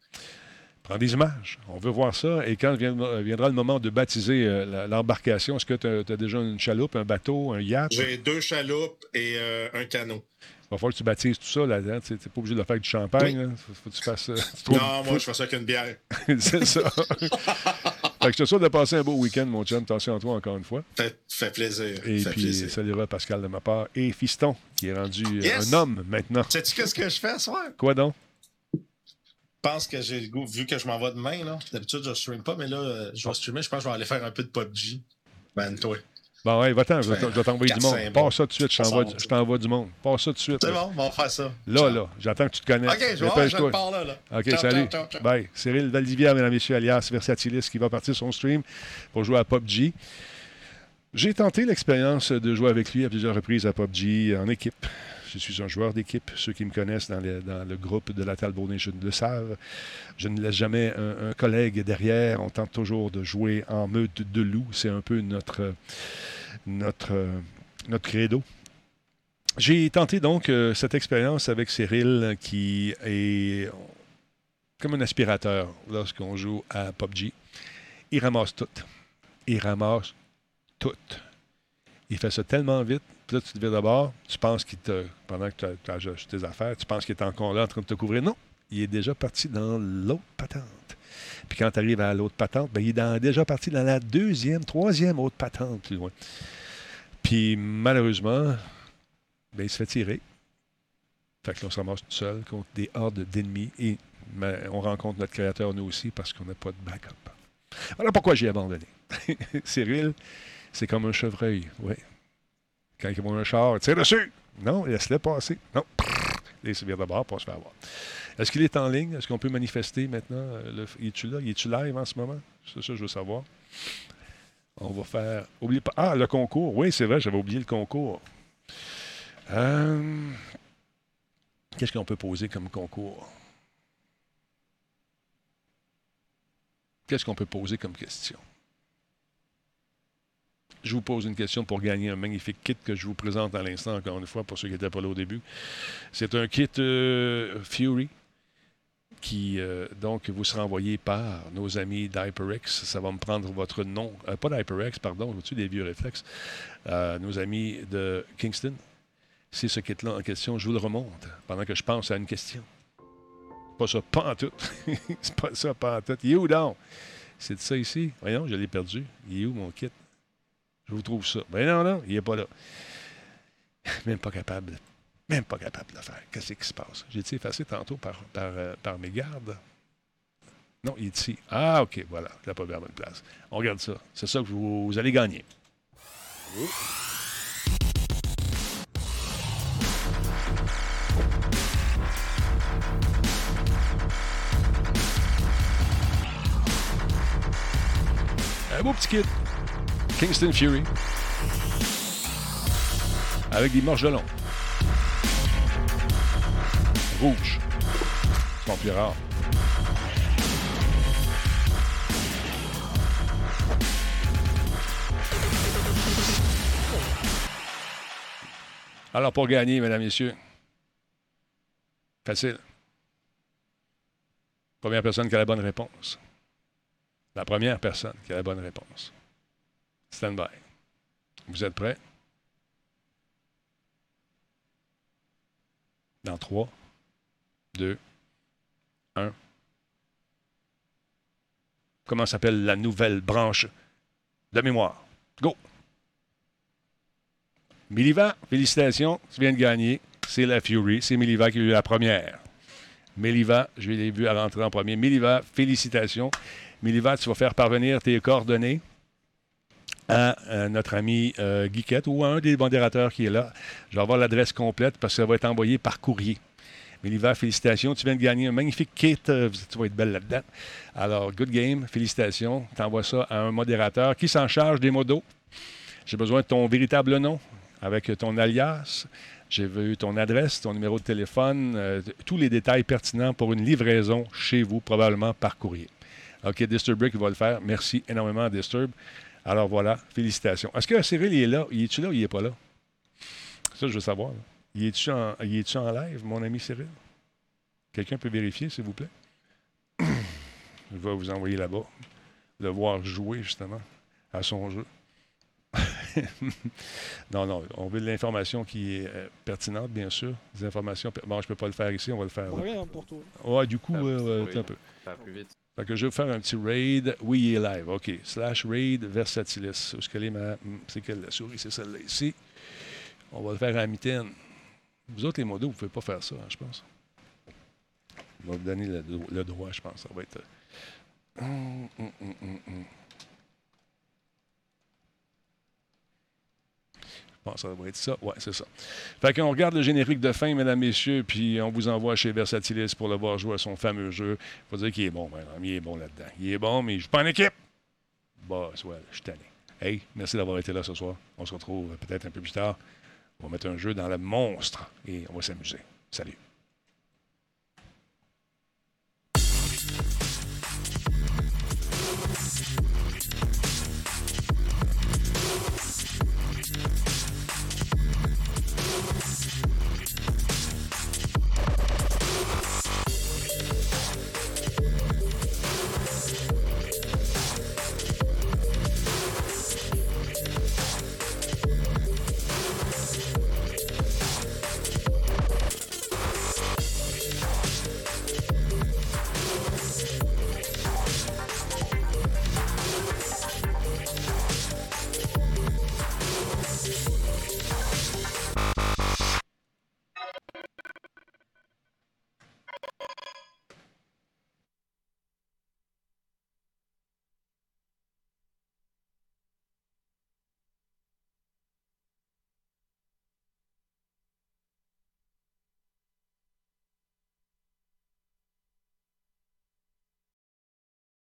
Prends des images. On veut voir ça. Et quand viendra le moment de baptiser euh, l'embarcation, est-ce que tu as, déjà une chaloupe, un bateau, un yacht? J'ai deux chaloupes et euh, un canot. Il va falloir que tu baptises tout ça là-dedans. Tu n'es pas obligé de faire du champagne. Faut, que tu fasses, non, moi, je fais ça avec une bière. C'est ça. fait que je te souhaite de passer un beau week-end, mon chum. Attention à toi encore une fois. Fait, fait plaisir. Et fait puis, salut Pascal de ma part. Et Fiston, qui est rendu euh, un homme maintenant. Sais-tu qu'est-ce que je fais ce soir? Quoi donc? Je pense que j'ai le goût, vu que je m'en vais demain, là. D'habitude, je ne stream pas, mais là, euh, je vais streamer. Je pense que je vais aller faire un peu de PUBG. Ben, toi. Bon, ouais, va-t'en, je vais t'envoyer du monde. Passe ça tout de suite, je t'envoie du monde. Passe ça tout de suite. C'est bon, on va faire ça. Là, là, j'attends que tu te connaisses. OK, je vais je te parle là, là. OK, salut. Bye. Cyril Valdivière, mesdames et messieurs, alias Versatilis, qui va partir son stream pour jouer à PUBG. J'ai tenté l'expérience de jouer avec lui à plusieurs reprises à PUBG en équipe. Je suis un joueur d'équipe. Ceux qui me connaissent dans, le groupe de la Talbot Nation le savent. Je ne laisse jamais un, collègue derrière. On tente toujours de jouer en meute de loup. C'est un peu notre, notre, notre credo. J'ai tenté donc euh, cette expérience avec Cyril qui est comme un aspirateur lorsqu'on joue à PUBG. Il ramasse tout. Il ramasse tout. Il fait ça tellement vite là, tu te viens d'abord, tu penses qu'il te. Pendant que tu as, acheté tes affaires, tu penses qu'il est encore là en train de te couvrir. Non, il est déjà parti dans l'autre patente. Puis quand tu arrives à l'autre patente, ben, il est déjà parti dans la deuxième, troisième autre patente plus loin. Puis malheureusement, ben, il se fait tirer. Fait que là, on se ramasse tout seul contre des hordes d'ennemis et on rencontre notre créateur, nous aussi, parce qu'on n'a pas de backup. Voilà pourquoi j'ai abandonné. Cyril, c'est comme un chevreuil, oui. Quand ils vont un char, tire dessus. Non, laisse-le passer. Non. Les vient de bord pour se faire voir. Est-ce qu'il est en ligne? Est-ce qu'on peut manifester maintenant? Euh, il est-tu là? Il est-tu live en ce moment? C'est ça que je veux savoir. On va faire. Oublie pas. Ah, le concours. Oui, c'est vrai, j'avais oublié le concours. Euh, qu'est-ce qu'on peut poser comme concours? Qu'est-ce qu'on peut poser comme question? Je vous pose une question pour gagner un magnifique kit que je vous présente à l'instant, encore une fois, pour ceux qui n'étaient pas là au début. C'est un kit euh, Fury qui, euh, donc, vous sera envoyé par nos amis d'HyperX. Ça va me prendre votre nom. Euh, pas d'HyperX, pardon, au-dessus des vieux réflexes. nos amis de Kingston. C'est ce kit-là en question. Je vous le remonte pendant que je pense à une question. Pas ça, pas en tout. C'est pas ça, pas en tout. Il est où donc? C'est ça ici? Voyons, je l'ai perdu. Il est où mon kit? Je vous trouve ça. Ben non, non, il n'est pas là. Même pas capable. Même pas capable de le faire. Qu'est-ce qui se passe? J'ai été effacé tantôt par, par, euh, par, mes gardes. Non, il est ici. Ah, OK, voilà. Je l'ai pas vu la bonne place. On regarde ça. C'est ça que vous, allez gagner. Un beau petit kit. Kingston Fury. Avec des morgelons. Rouges. Ils sont plus rares. Alors, pour gagner, mesdames, messieurs, facile. Première personne qui a la bonne réponse. La première personne qui a la bonne réponse. Stand by. Vous êtes prêts? Dans 3, 2, 1. Comment s'appelle la nouvelle branche de mémoire? Go! Miliva, félicitations, tu viens de gagner. C'est la Fury. C'est Miliva qui a eu la première. Miliva, je l'ai vu à rentrer en premier. Miliva, félicitations. Miliva, tu vas faire parvenir tes coordonnées à, notre ami euh, Guiquette ou à un des modérateurs qui est là. Je vais avoir l'adresse complète parce que ça va être envoyé par courrier. Méliva, félicitations. Tu viens de gagner un magnifique kit. Euh, tu vas être belle là-dedans. Alors, good game. Félicitations. Tu envoies ça à un modérateur qui s'en charge des modos. J'ai besoin de ton véritable nom avec ton alias. J'ai vu ton adresse, ton numéro de téléphone, euh, tous les détails pertinents pour une livraison chez vous, probablement par courrier. OK, Disturbrick va le faire. Merci énormément à Disturb. Alors voilà, félicitations. Est-ce que Cyril il est là? Il est-tu là ou il n'est pas là? Ça, je veux savoir. Il est-tu en, est en live, mon ami Cyril? Quelqu'un peut vérifier, s'il vous plaît? je vais vous envoyer là-bas. Le voir jouer, justement, à son jeu. non, non, on veut de l'information qui est euh, pertinente, bien sûr. Des informations. Bon, je ne peux pas le faire ici, on va le faire là. Rien pour toi. Ouais, du coup, euh, un peu. plus vite. Fait que je vais faire un petit raid. Oui, il est live. OK. Slash raid versatilis. Où est-ce qu'elle est ma. C'est quelle la souris? C'est celle-là ici. On va le faire à la mitaine. Vous autres, les modos, vous ne pouvez pas faire ça, hein, je pense. On va vous donner le, droit, je pense. Ça va être. Hum, hum, hum, Bon, ça va être ça. Ouais, c'est ça. Fait qu'on regarde le générique de fin, mesdames, messieurs, puis on vous envoie chez Versatilis pour le voir jouer à son fameux jeu. Faut dire qu'il est bon, madame. Il est bon là-dedans. Il est bon, mais je suis pas en équipe. Bah, ouais, je suis tanné. Hey, merci d'avoir été là ce soir. On se retrouve peut-être un peu plus tard. On va mettre un jeu dans le monstre et on va s'amuser. Salut.